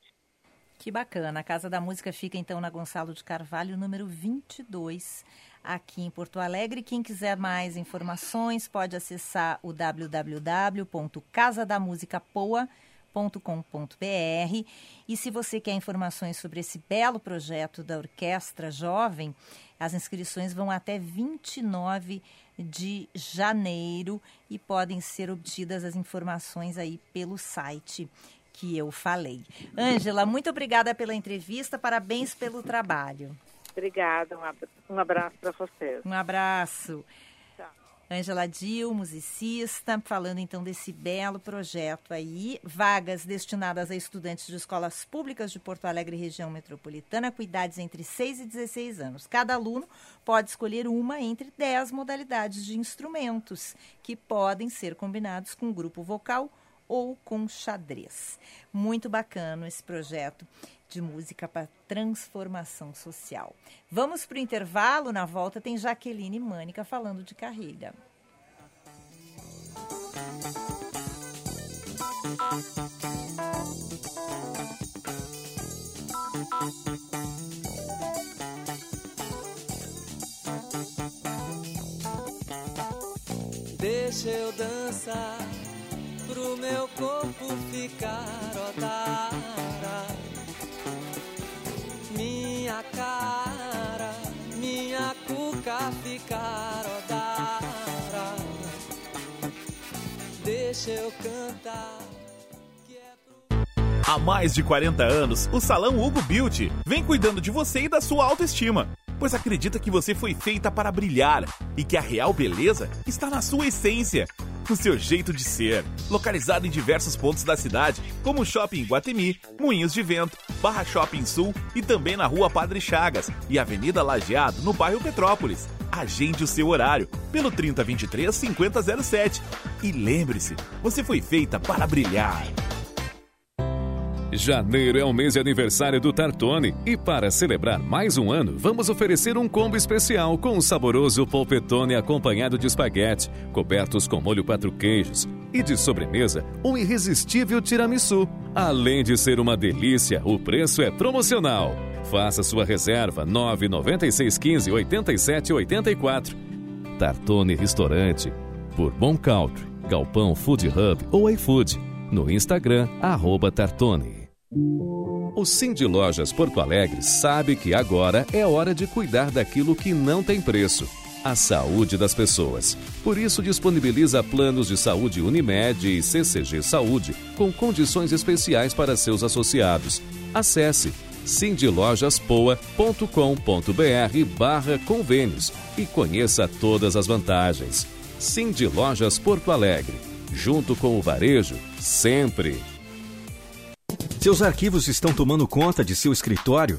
Que bacana. A Casa da Música fica então na Gonçalo de Carvalho, número 22, aqui em Porto Alegre. Quem quiser mais informações pode acessar o www.casadamusicapoa.com www.orquestra.com.br. E se você quer informações sobre esse belo projeto da Orquestra Jovem, as inscrições vão até 29 de janeiro e podem ser obtidas as informações aí pelo site que eu falei. Ângela, muito obrigada pela entrevista, parabéns pelo trabalho. Obrigada, um abraço para vocês. Um abraço. Angela Dil, musicista, falando então desse belo projeto aí. Vagas destinadas a estudantes de escolas públicas de Porto Alegre região metropolitana com idades entre 6 e 16 anos. Cada aluno pode escolher uma entre 10 modalidades de instrumentos que podem ser combinados com grupo vocal ou com xadrez. Muito bacana esse projeto de música para transformação social. Vamos para o intervalo, na volta tem Jaqueline Mânica falando de carreira. Deixa eu dançar corpo ficar. Minha cara, minha cuca ficar odara. Deixa eu cantar. Há mais de 40 anos, o Salão Hugo Beauty vem cuidando de você e da sua autoestima, pois acredita que você foi feita para brilhar e que a real beleza está na sua essência, no seu jeito de ser. Localizado em diversos pontos da cidade, como o Shopping Guatemi, Moinhos de Vento, Barra Shopping Sul e também na Rua Padre Chagas e Avenida Lajeado, no bairro Petrópolis. Agende o seu horário pelo 3023 5007. E lembre-se, você foi feita para brilhar. Janeiro é o mês de aniversário do Tartone e para celebrar mais um ano, vamos oferecer um combo especial com um saboroso polpetone acompanhado de espaguete, cobertos com molho quatro queijos e de sobremesa, um irresistível tiramisu. Além de ser uma delícia, o preço é promocional. Faça sua reserva 99615 8784. Tartone Restaurante, por Bom Country, Galpão Food Hub ou iFood. No Instagram, Tartone. O Cindy Lojas Porto Alegre sabe que agora é hora de cuidar daquilo que não tem preço. A saúde das pessoas. Por isso, disponibiliza planos de saúde Unimed e CCG Saúde com condições especiais para seus associados. Acesse cindylojaspoa.com.br barra convênios e conheça todas as vantagens. Cindy Lojas Porto Alegre. Junto com o varejo, sempre. Seus arquivos estão tomando conta de seu escritório?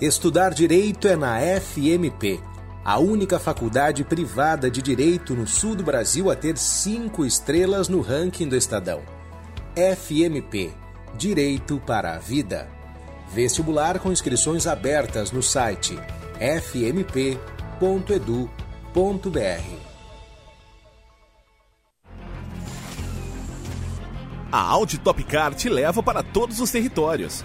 Estudar direito é na FMP, a única faculdade privada de direito no sul do Brasil a ter cinco estrelas no ranking do Estadão. FMP Direito para a Vida. Vestibular com inscrições abertas no site fmp.edu.br. A Audi Top Car te leva para todos os territórios.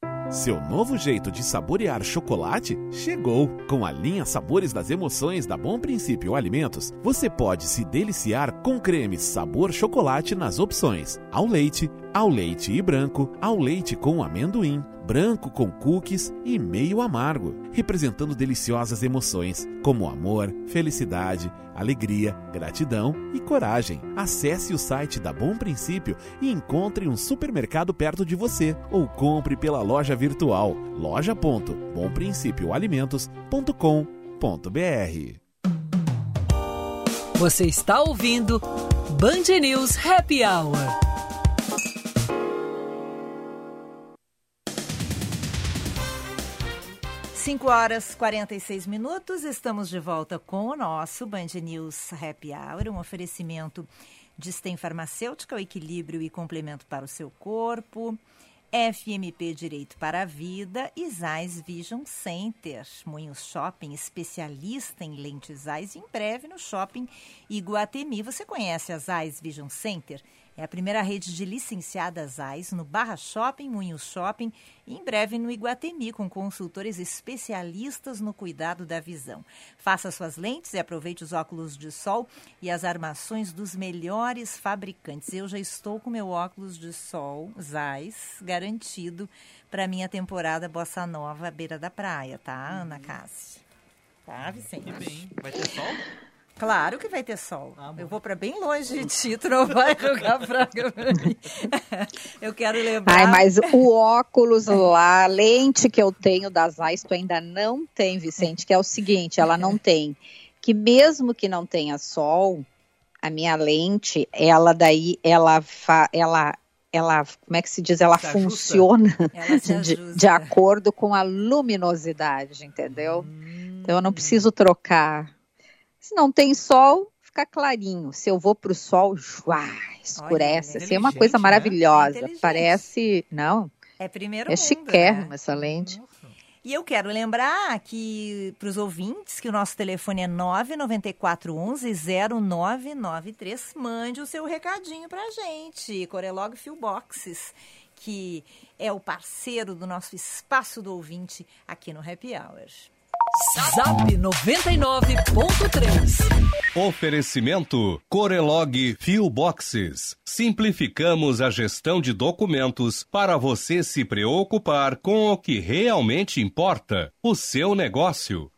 Seu novo jeito de saborear chocolate chegou! Com a linha Sabores das Emoções da Bom Princípio Alimentos, você pode se deliciar com cremes sabor chocolate nas opções ao leite, ao leite e branco, ao leite com amendoim, branco com cookies e meio amargo, representando deliciosas emoções como amor, felicidade, alegria, gratidão e coragem. Acesse o site da Bom Princípio e encontre um supermercado perto de você ou compre pela loja virtual loja.bomprincipioalimentos.com.br. Você está ouvindo Band News Happy Hour. 5 horas 46 minutos, estamos de volta com o nosso Band News Happy Hour, um oferecimento de Stem Farmacêutica, o equilíbrio e complemento para o seu corpo, FMP Direito para a Vida e Zais Vision Center, Moinhos Shopping, especialista em lentes Zais, em breve no Shopping Iguatemi. Você conhece a Zais Vision Center? É a primeira rede de licenciadas AIS no Barra Shopping, Moinho Shopping e em breve no Iguatemi, com consultores especialistas no cuidado da visão. Faça suas lentes e aproveite os óculos de sol e as armações dos melhores fabricantes. Eu já estou com meu óculos de sol Zeiss garantido para minha temporada Bossa Nova à beira da praia, tá, Ana Cássia? Tá, Vicente? Que bem. Vai ter sol? Claro que vai ter sol. Ah, eu vou para bem longe de ti, tu não vai jogar praga pra mim. eu quero lembrar. Ai, mas o óculos lá, a lente que eu tenho das Zeiss, tu ainda não tem, Vicente, que é o seguinte, ela não tem. Que mesmo que não tenha sol, a minha lente, ela daí, ela, fa, ela ela, como é que se diz, ela se funciona ela de, de, acordo com a luminosidade, entendeu? Hum. Então eu não preciso trocar. Se não tem sol, fica clarinho. Se eu vou para o sol, uá, escurece. Olha, é assim, é uma coisa né? maravilhosa. É Parece, não. É primeiro É chiquérrimo né? essa lente. Nossa. E eu quero lembrar que para os ouvintes que o nosso telefone é 99411 0993. Mande o seu recadinho para a gente. Corelog Boxes, que é o parceiro do nosso espaço do ouvinte aqui no Happy Hour. Zap 99.3 Oferecimento Corelog Fio Boxes. Simplificamos a gestão de documentos para você se preocupar com o que realmente importa, o seu negócio.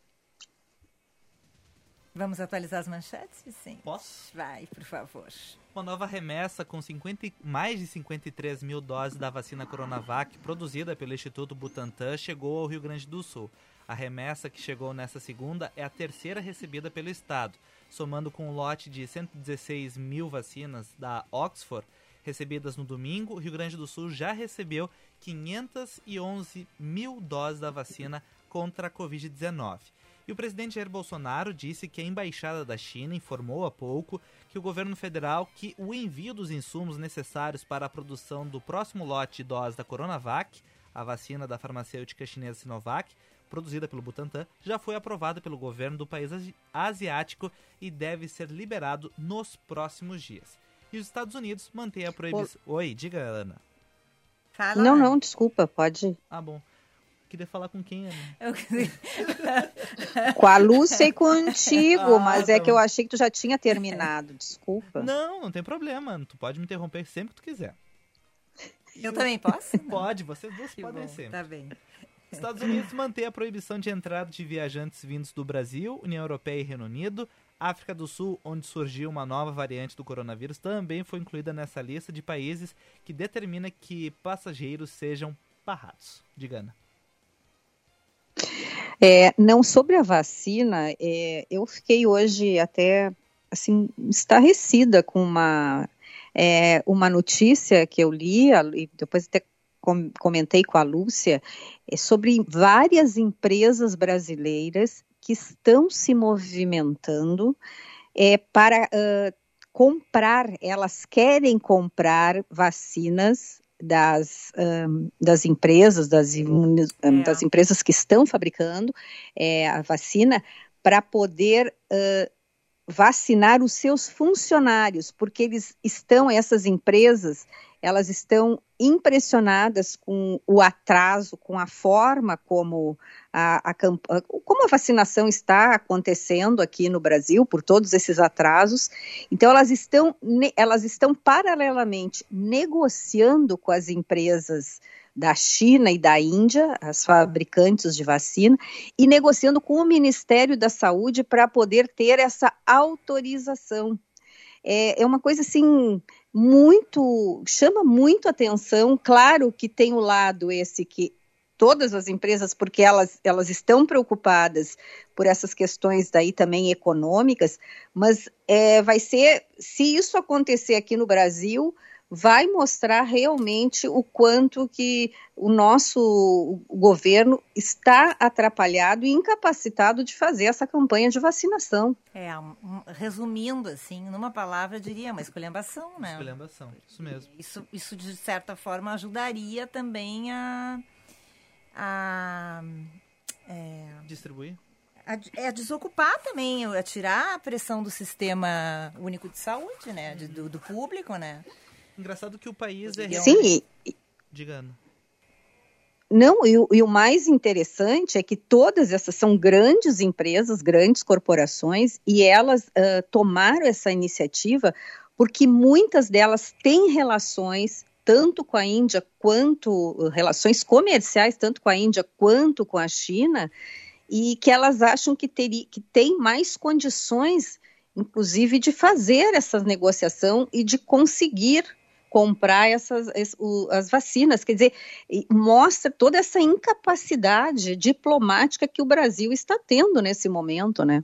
Vamos atualizar as manchetes, Vicente? Posso? Vai, por favor. Uma nova remessa com 50, mais de 53 mil doses da vacina Coronavac produzida pelo Instituto Butantan chegou ao Rio Grande do Sul. A remessa que chegou nesta segunda é a terceira recebida pelo Estado, somando com o lote de 116 mil vacinas da Oxford recebidas no domingo, o Rio Grande do Sul já recebeu 511 mil doses da vacina contra a Covid-19. E o presidente Jair Bolsonaro disse que a embaixada da China informou há pouco que o governo federal que o envio dos insumos necessários para a produção do próximo lote de doses da Coronavac, a vacina da farmacêutica chinesa Sinovac, produzida pelo Butantan, já foi aprovada pelo governo do país asiático e deve ser liberado nos próximos dias. E os Estados Unidos mantêm a proibição. Oi, diga, Ana. Fala. Não, não, desculpa, pode. Ah, bom. Queria falar com quem, Ana? Eu... com a Lúcia e contigo, ah, mas é tá é que eu achei que tu já tinha terminado, desculpa. Não, não tem problema. Tu pode me interromper sempre que tu quiser. Eu também posso? Pode, vocês duas que podem bom, ser. Tá bem. Estados Unidos mantém a proibição de entrada de viajantes vindos do Brasil, União Europeia e Reino Unido. África do Sul, onde surgiu uma nova variante do coronavírus, também foi incluída nessa lista de países que determina que passageiros sejam barrados. Diga, Ana. É, não, sobre a vacina, é, eu fiquei hoje até assim estarrecida com uma é, uma notícia que eu li depois até comentei com a Lúcia, é sobre várias empresas brasileiras que estão se movimentando é, para uh, comprar, elas querem comprar vacinas das, um, das empresas, das, um, é. das empresas que estão fabricando é, a vacina, para poder uh, vacinar os seus funcionários, porque eles estão, essas empresas, elas estão impressionadas com o atraso, com a forma como a, a, como a vacinação está acontecendo aqui no Brasil, por todos esses atrasos. Então, elas estão, elas estão paralelamente negociando com as empresas da China e da Índia, as fabricantes de vacina, e negociando com o Ministério da Saúde para poder ter essa autorização. É, é uma coisa assim muito chama muito atenção. Claro que tem o lado esse que todas as empresas, porque elas, elas estão preocupadas por essas questões daí também econômicas, mas é, vai ser, se isso acontecer aqui no Brasil, vai mostrar realmente o quanto que o nosso governo está atrapalhado e incapacitado de fazer essa campanha de vacinação. É, um, resumindo assim, numa palavra, eu diria uma esculhambação, né? Esculhambação, isso mesmo. Isso, isso de certa forma ajudaria também a, a é, distribuir a, é desocupar também, a tirar a pressão do sistema único de saúde, né, de, do, do, público, né? Engraçado que o país é Sim, e, Diga, Ana. Não, e, o- e o mais interessante é que todas essas são grandes empresas, grandes corporações, e elas ah, tomaram essa iniciativa porque muitas delas têm relações tanto com a Índia quanto uh, relações comerciais, tanto com a Índia quanto com a China, e que elas acham que, teria, que tem mais condições, inclusive, de fazer essa negociação e de conseguir comprar essas as vacinas, quer dizer, mostra toda essa incapacidade diplomática que o Brasil está tendo nesse momento, né?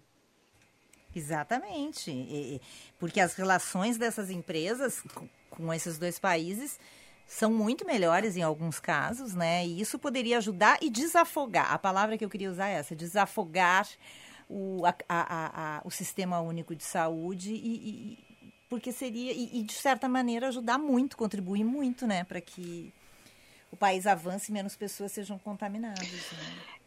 Exatamente. Porque as relações dessas empresas com, esses dois países são muito melhores em alguns casos, né? E isso poderia ajudar e desafogar. A palavra que eu queria usar é essa: desafogar o, a- a- a- o sistema único de saúde e, e- porque seria e, e, de certa maneira ajudar muito, contribuir muito, né, para que o país avance e menos pessoas sejam contaminadas. né?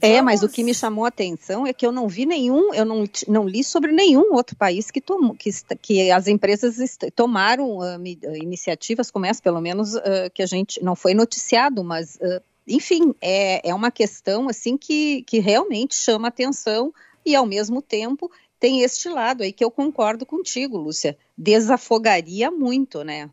É, mas o que me chamou a atenção é que eu não vi nenhum, eu não, não li sobre nenhum outro país que, tomou, que, que as empresas tomaram ah, iniciativas como essa, pelo menos ah, que a gente não foi noticiado, mas ah, enfim, é, é uma questão assim que, que realmente chama atenção e ao mesmo tempo tem este lado aí que eu concordo contigo, Lúcia, desafogaria muito, né?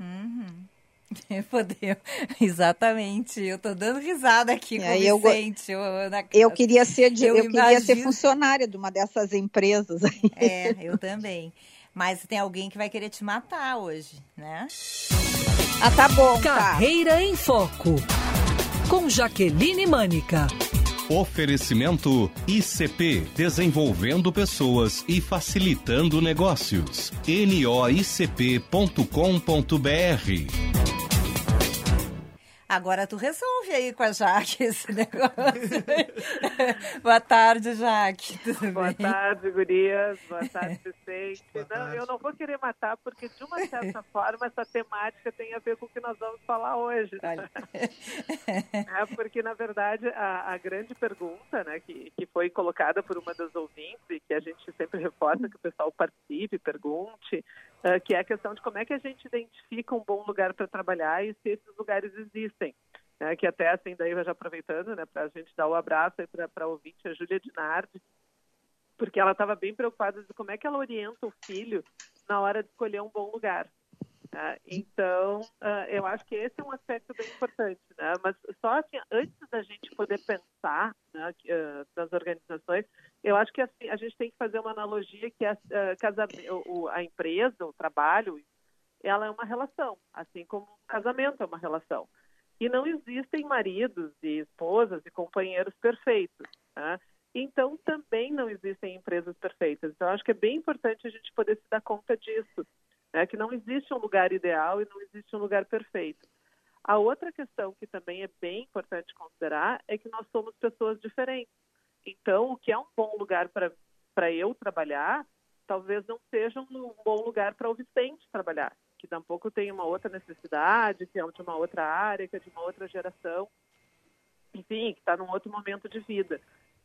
Uhum. Podeu. Exatamente. Eu tô dando risada aqui E com aí eu o Vicente. Eu, na- Eu queria ser, de- Eu eu, queria ser funcionária de uma dessas empresas aí. É, eu também. Mas tem alguém que vai querer te matar hoje, né? Ah, tá bom. Carreira em Foco. Com Jaqueline Mânica. Oferecimento ICP Desenvolvendo Pessoas e Facilitando Negócios. noicp.com.br Agora tu resolve aí com a Jaque esse negócio. Boa tarde, Jaque. Tudo Boa bem? tarde, gurias. Boa tarde, Vicente. Não, eu não vou querer matar, porque de uma certa forma essa temática tem a ver com o que nós vamos falar hoje. É porque, na verdade, a, a grande pergunta né, que, que foi colocada por uma das ouvintes, e que a gente sempre reforça que o pessoal participe, pergunte, eh, que é a questão de como é que a gente identifica um bom lugar para trabalhar e se esses lugares existem. né, que até assim, daí já aproveitando, né, para a gente dar o abraço aí para a ouvinte, a Júlia Dinardi, porque ela estava bem preocupada de como é que ela orienta o filho na hora de escolher um bom lugar. né? Então, ah, eu acho que esse é um aspecto bem importante, né? Mas só assim, antes da gente poder pensar né, ah, nas organizações, eu acho que assim, a gente tem que fazer uma analogia que a, o- o- a empresa, o trabalho, ela é uma relação, assim como um casamento é uma relação. E não existem maridos e esposas e companheiros perfeitos. Né? Então, também não existem empresas perfeitas. Então, acho que é bem importante a gente poder se dar conta disso, né? que não existe um lugar ideal e não existe um lugar perfeito. A outra questão que também é bem importante considerar é que nós somos pessoas diferentes. Então, o que é um bom lugar para eu trabalhar, talvez não seja um bom lugar para o Vicente trabalhar, que tampouco tem uma outra necessidade, que é de uma outra área, que é de uma outra geração, enfim, que está num outro momento de vida.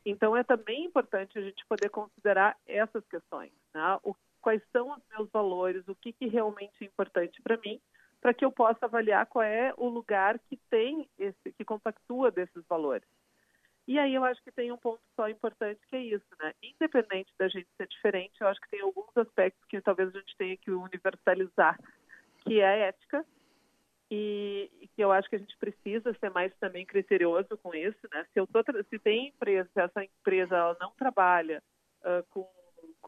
Então, é também importante a gente poder considerar essas questões. Né? O, quais são os meus valores, o que, que realmente é importante para mim, para que eu possa avaliar qual é o lugar que tem esse, que compactua desses valores. E aí eu acho que tem um ponto só importante que é isso, né? Independente da gente ser diferente, eu acho que tem alguns aspectos que talvez a gente tenha que universalizar, que é a ética, e, que eu acho que a gente precisa ser mais também criterioso com isso, né? Se eu tô, se tem empresa, se essa empresa ela não trabalha ah, com,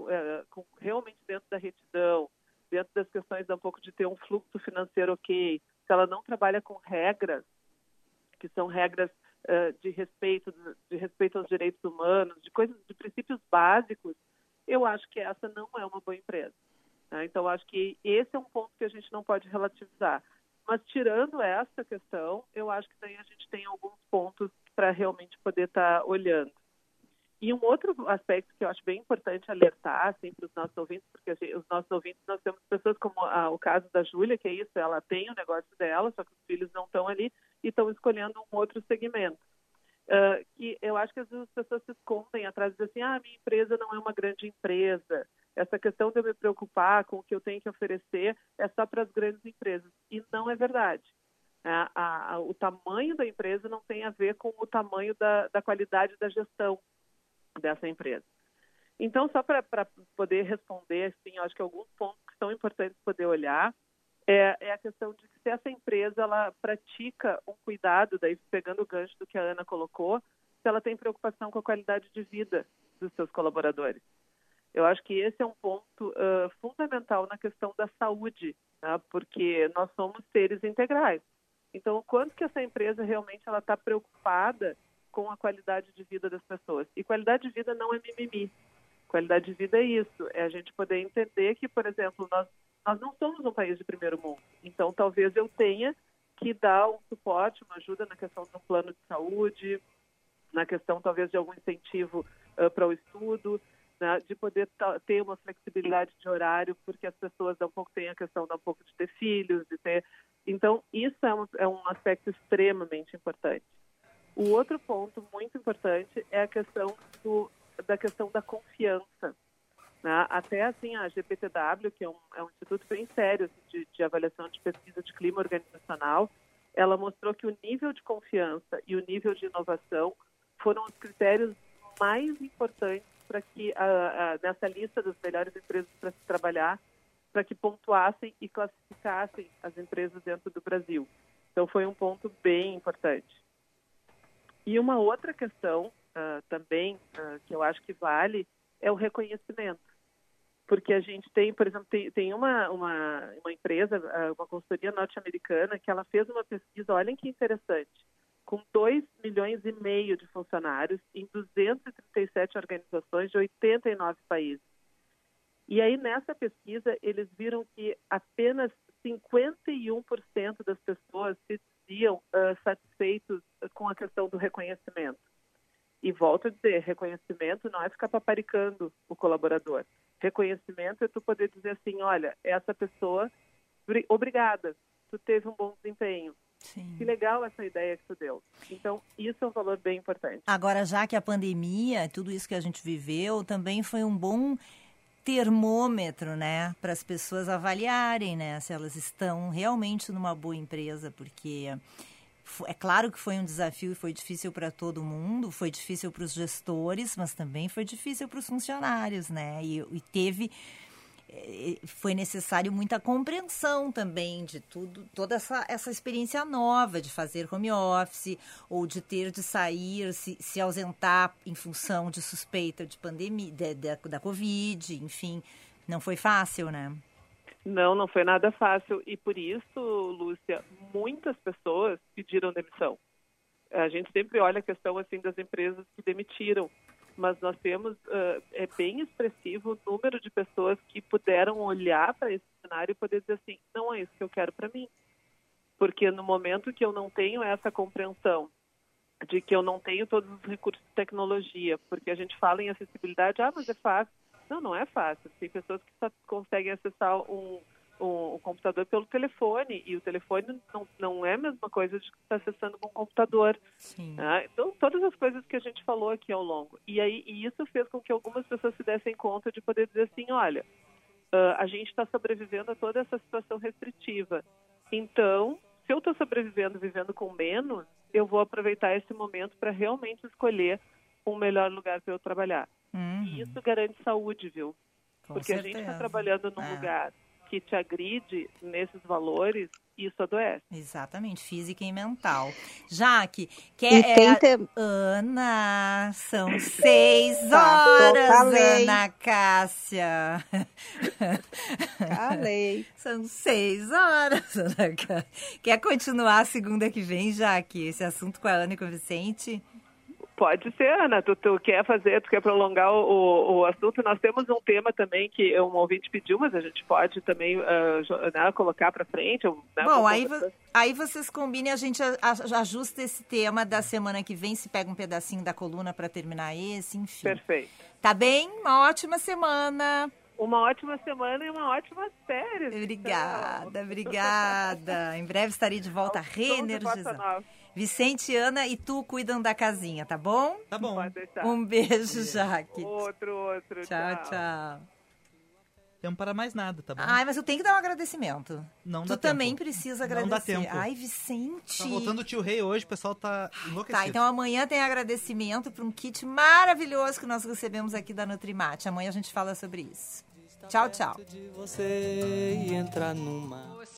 eh, com realmente dentro da retidão, dentro das questões um pouco de ter um fluxo financeiro ok, se ela não trabalha com regras que são regras de respeito de respeito aos direitos humanos, de coisas de princípios básicos, eu acho que essa não é uma boa empresa. né? Então, acho que esse é um ponto que a gente não pode relativizar. Mas tirando essa questão, eu acho que daí a gente tem alguns pontos para realmente poder estar olhando. E um outro aspecto que eu acho bem importante alertar assim, para os nossos ouvintes, porque assim, os nossos ouvintes, nós temos pessoas como o caso da Júlia, que é isso, ela tem o negócio dela, só que os filhos não estão ali e estão escolhendo um outro segmento. Ah, que eu acho que às vezes as pessoas se escondem atrás de assim, ah, minha empresa não é uma grande empresa, essa questão de eu me preocupar com o que eu tenho que oferecer é só para as grandes empresas. E não é verdade. A, a, a, o tamanho da empresa não tem a ver com o tamanho da, da qualidade da gestão dessa empresa. Então, só para poder responder, assim, acho que alguns pontos que são importantes poder olhar é, é, a questão de se essa empresa ela pratica um cuidado, daí pegando o gancho do que a Ana colocou, se ela tem preocupação com a qualidade de vida dos seus colaboradores. Eu acho que esse é um ponto uh, fundamental na questão da saúde, né? porque nós somos seres integrais. Então, o quanto que essa empresa realmente ela está preocupada com a qualidade de vida das pessoas? E qualidade de vida não é mimimi. Qualidade de vida é isso, é a gente poder entender que, por exemplo, nós, nós não somos um país de primeiro mundo. Então, talvez eu tenha que dar um suporte, uma ajuda na questão do plano de saúde, na questão talvez de algum incentivo uh, para o estudo, né, de poder ter uma flexibilidade de horário, porque as pessoas um pouco têm a questão de um pouco de ter filhos, de ter. Então isso é um, é um aspecto extremamente importante. O outro ponto muito importante é a questão do, da questão da confiança. Né? Até assim a GPTW, que é um, é um instituto bem sério assim, de, de avaliação de pesquisa de clima organizacional, ela mostrou que o nível de confiança e o nível de inovação foram os critérios mais importantes para que a, a, nessa lista das melhores empresas para se trabalhar, para que pontuassem e classificassem as empresas dentro do Brasil. Então foi um ponto bem importante. E uma outra questão uh, também uh, que eu acho que vale é o reconhecimento, porque a gente tem, por exemplo, tem, tem uma, uma, uma empresa, uh, uma consultoria norte-americana que ela fez uma pesquisa, olhem que interessante, com 2 milhões e meio de funcionários em 237 organizações de 89 países. E aí, nessa pesquisa, eles viram que apenas 51% das pessoas se diziam uh, satisfeitos com a questão do reconhecimento. E volto a dizer, reconhecimento não é ficar paparicando o colaborador. Reconhecimento é tu poder dizer assim, olha, essa pessoa, obrigada, tu teve um bom desempenho, Sim. Que legal essa ideia que tu deu. Então, isso é um valor bem importante. Agora, já que a pandemia, tudo isso que a gente viveu, também foi um bom termômetro, né, para as pessoas avaliarem, né, se elas estão realmente numa boa empresa, porque é claro que foi um desafio e foi difícil para todo mundo, foi difícil para os gestores, mas também foi difícil para os funcionários, né, e, e teve foi necessário muita compreensão também de tudo, toda essa, essa experiência nova de fazer home office ou de ter de sair, se, se ausentar em função de suspeita de pandemia, de, de, da Covid, enfim, não foi fácil, né? Não, não foi nada fácil e por isso, Lúcia, muitas pessoas pediram demissão. A gente sempre olha a questão assim das empresas que demitiram, mas nós temos uh, é bem expressivo o número de pessoas que puderam olhar para esse cenário e poder dizer assim, não é isso que eu quero para mim. Porque no momento que eu não tenho essa compreensão de que eu não tenho todos os recursos de tecnologia, porque a gente fala em acessibilidade, ah, mas é fácil. Não, não é fácil. Tem pessoas que só conseguem acessar um, o, o, computador pelo telefone e o telefone não, não é a mesma coisa de estar acessando com o computador. Né? Então, todas as coisas que a gente falou aqui ao longo. E, aí, e isso fez com que algumas pessoas se dessem conta de poder dizer assim, olha, uh, a gente está sobrevivendo a toda essa situação restritiva. Então, se eu estou sobrevivendo vivendo com menos, eu vou aproveitar esse momento para realmente escolher um melhor lugar para eu trabalhar. Uhum. E isso garante saúde, viu? Com Porque certeza. a gente está trabalhando num é. lugar que te agride nesses valores, isso adoece. Exatamente, física e mental. Jaque, quer é, ter... Ana, são seis tá, horas, Ana Cássia. Calei. São seis horas, Ana Cássia. Quer continuar a segunda que vem, Jaque, esse assunto com a Ana e com o Vicente? Pode ser, Ana. Tu, tu, quer fazer, tu quer prolongar o, o, assunto. Nós temos um tema também que um ouvinte pediu, mas a gente pode também uh, né, colocar para frente. Né, Bom, aí, vo aí vocês combinem, a gente ajusta esse tema da semana que vem, se pega um pedacinho da coluna para terminar esse, enfim. Perfeito. Tá bem? Uma ótima semana. Uma ótima semana e uma ótima série. Obrigada, então. obrigada. em breve estarei de volta reenergizando. Vicente, Ana e tu cuidam da casinha, tá bom? Tá bom. Pode deixar. Um beijo, Jaque. Outro, outro. Tchau, tchau. tchau. tempo para mais nada, tá bom? Ai, mas eu tenho que dar um agradecimento. Não tu dá também tempo. precisa Não agradecer. dá tempo. Ai, Vicente. Tá voltando o tio Rei hoje, o pessoal tá enlouquecido. Tá, então amanhã tem agradecimento para um kit maravilhoso que nós recebemos aqui da Nutrimate. Amanhã a gente fala sobre isso. Tchau, tchau.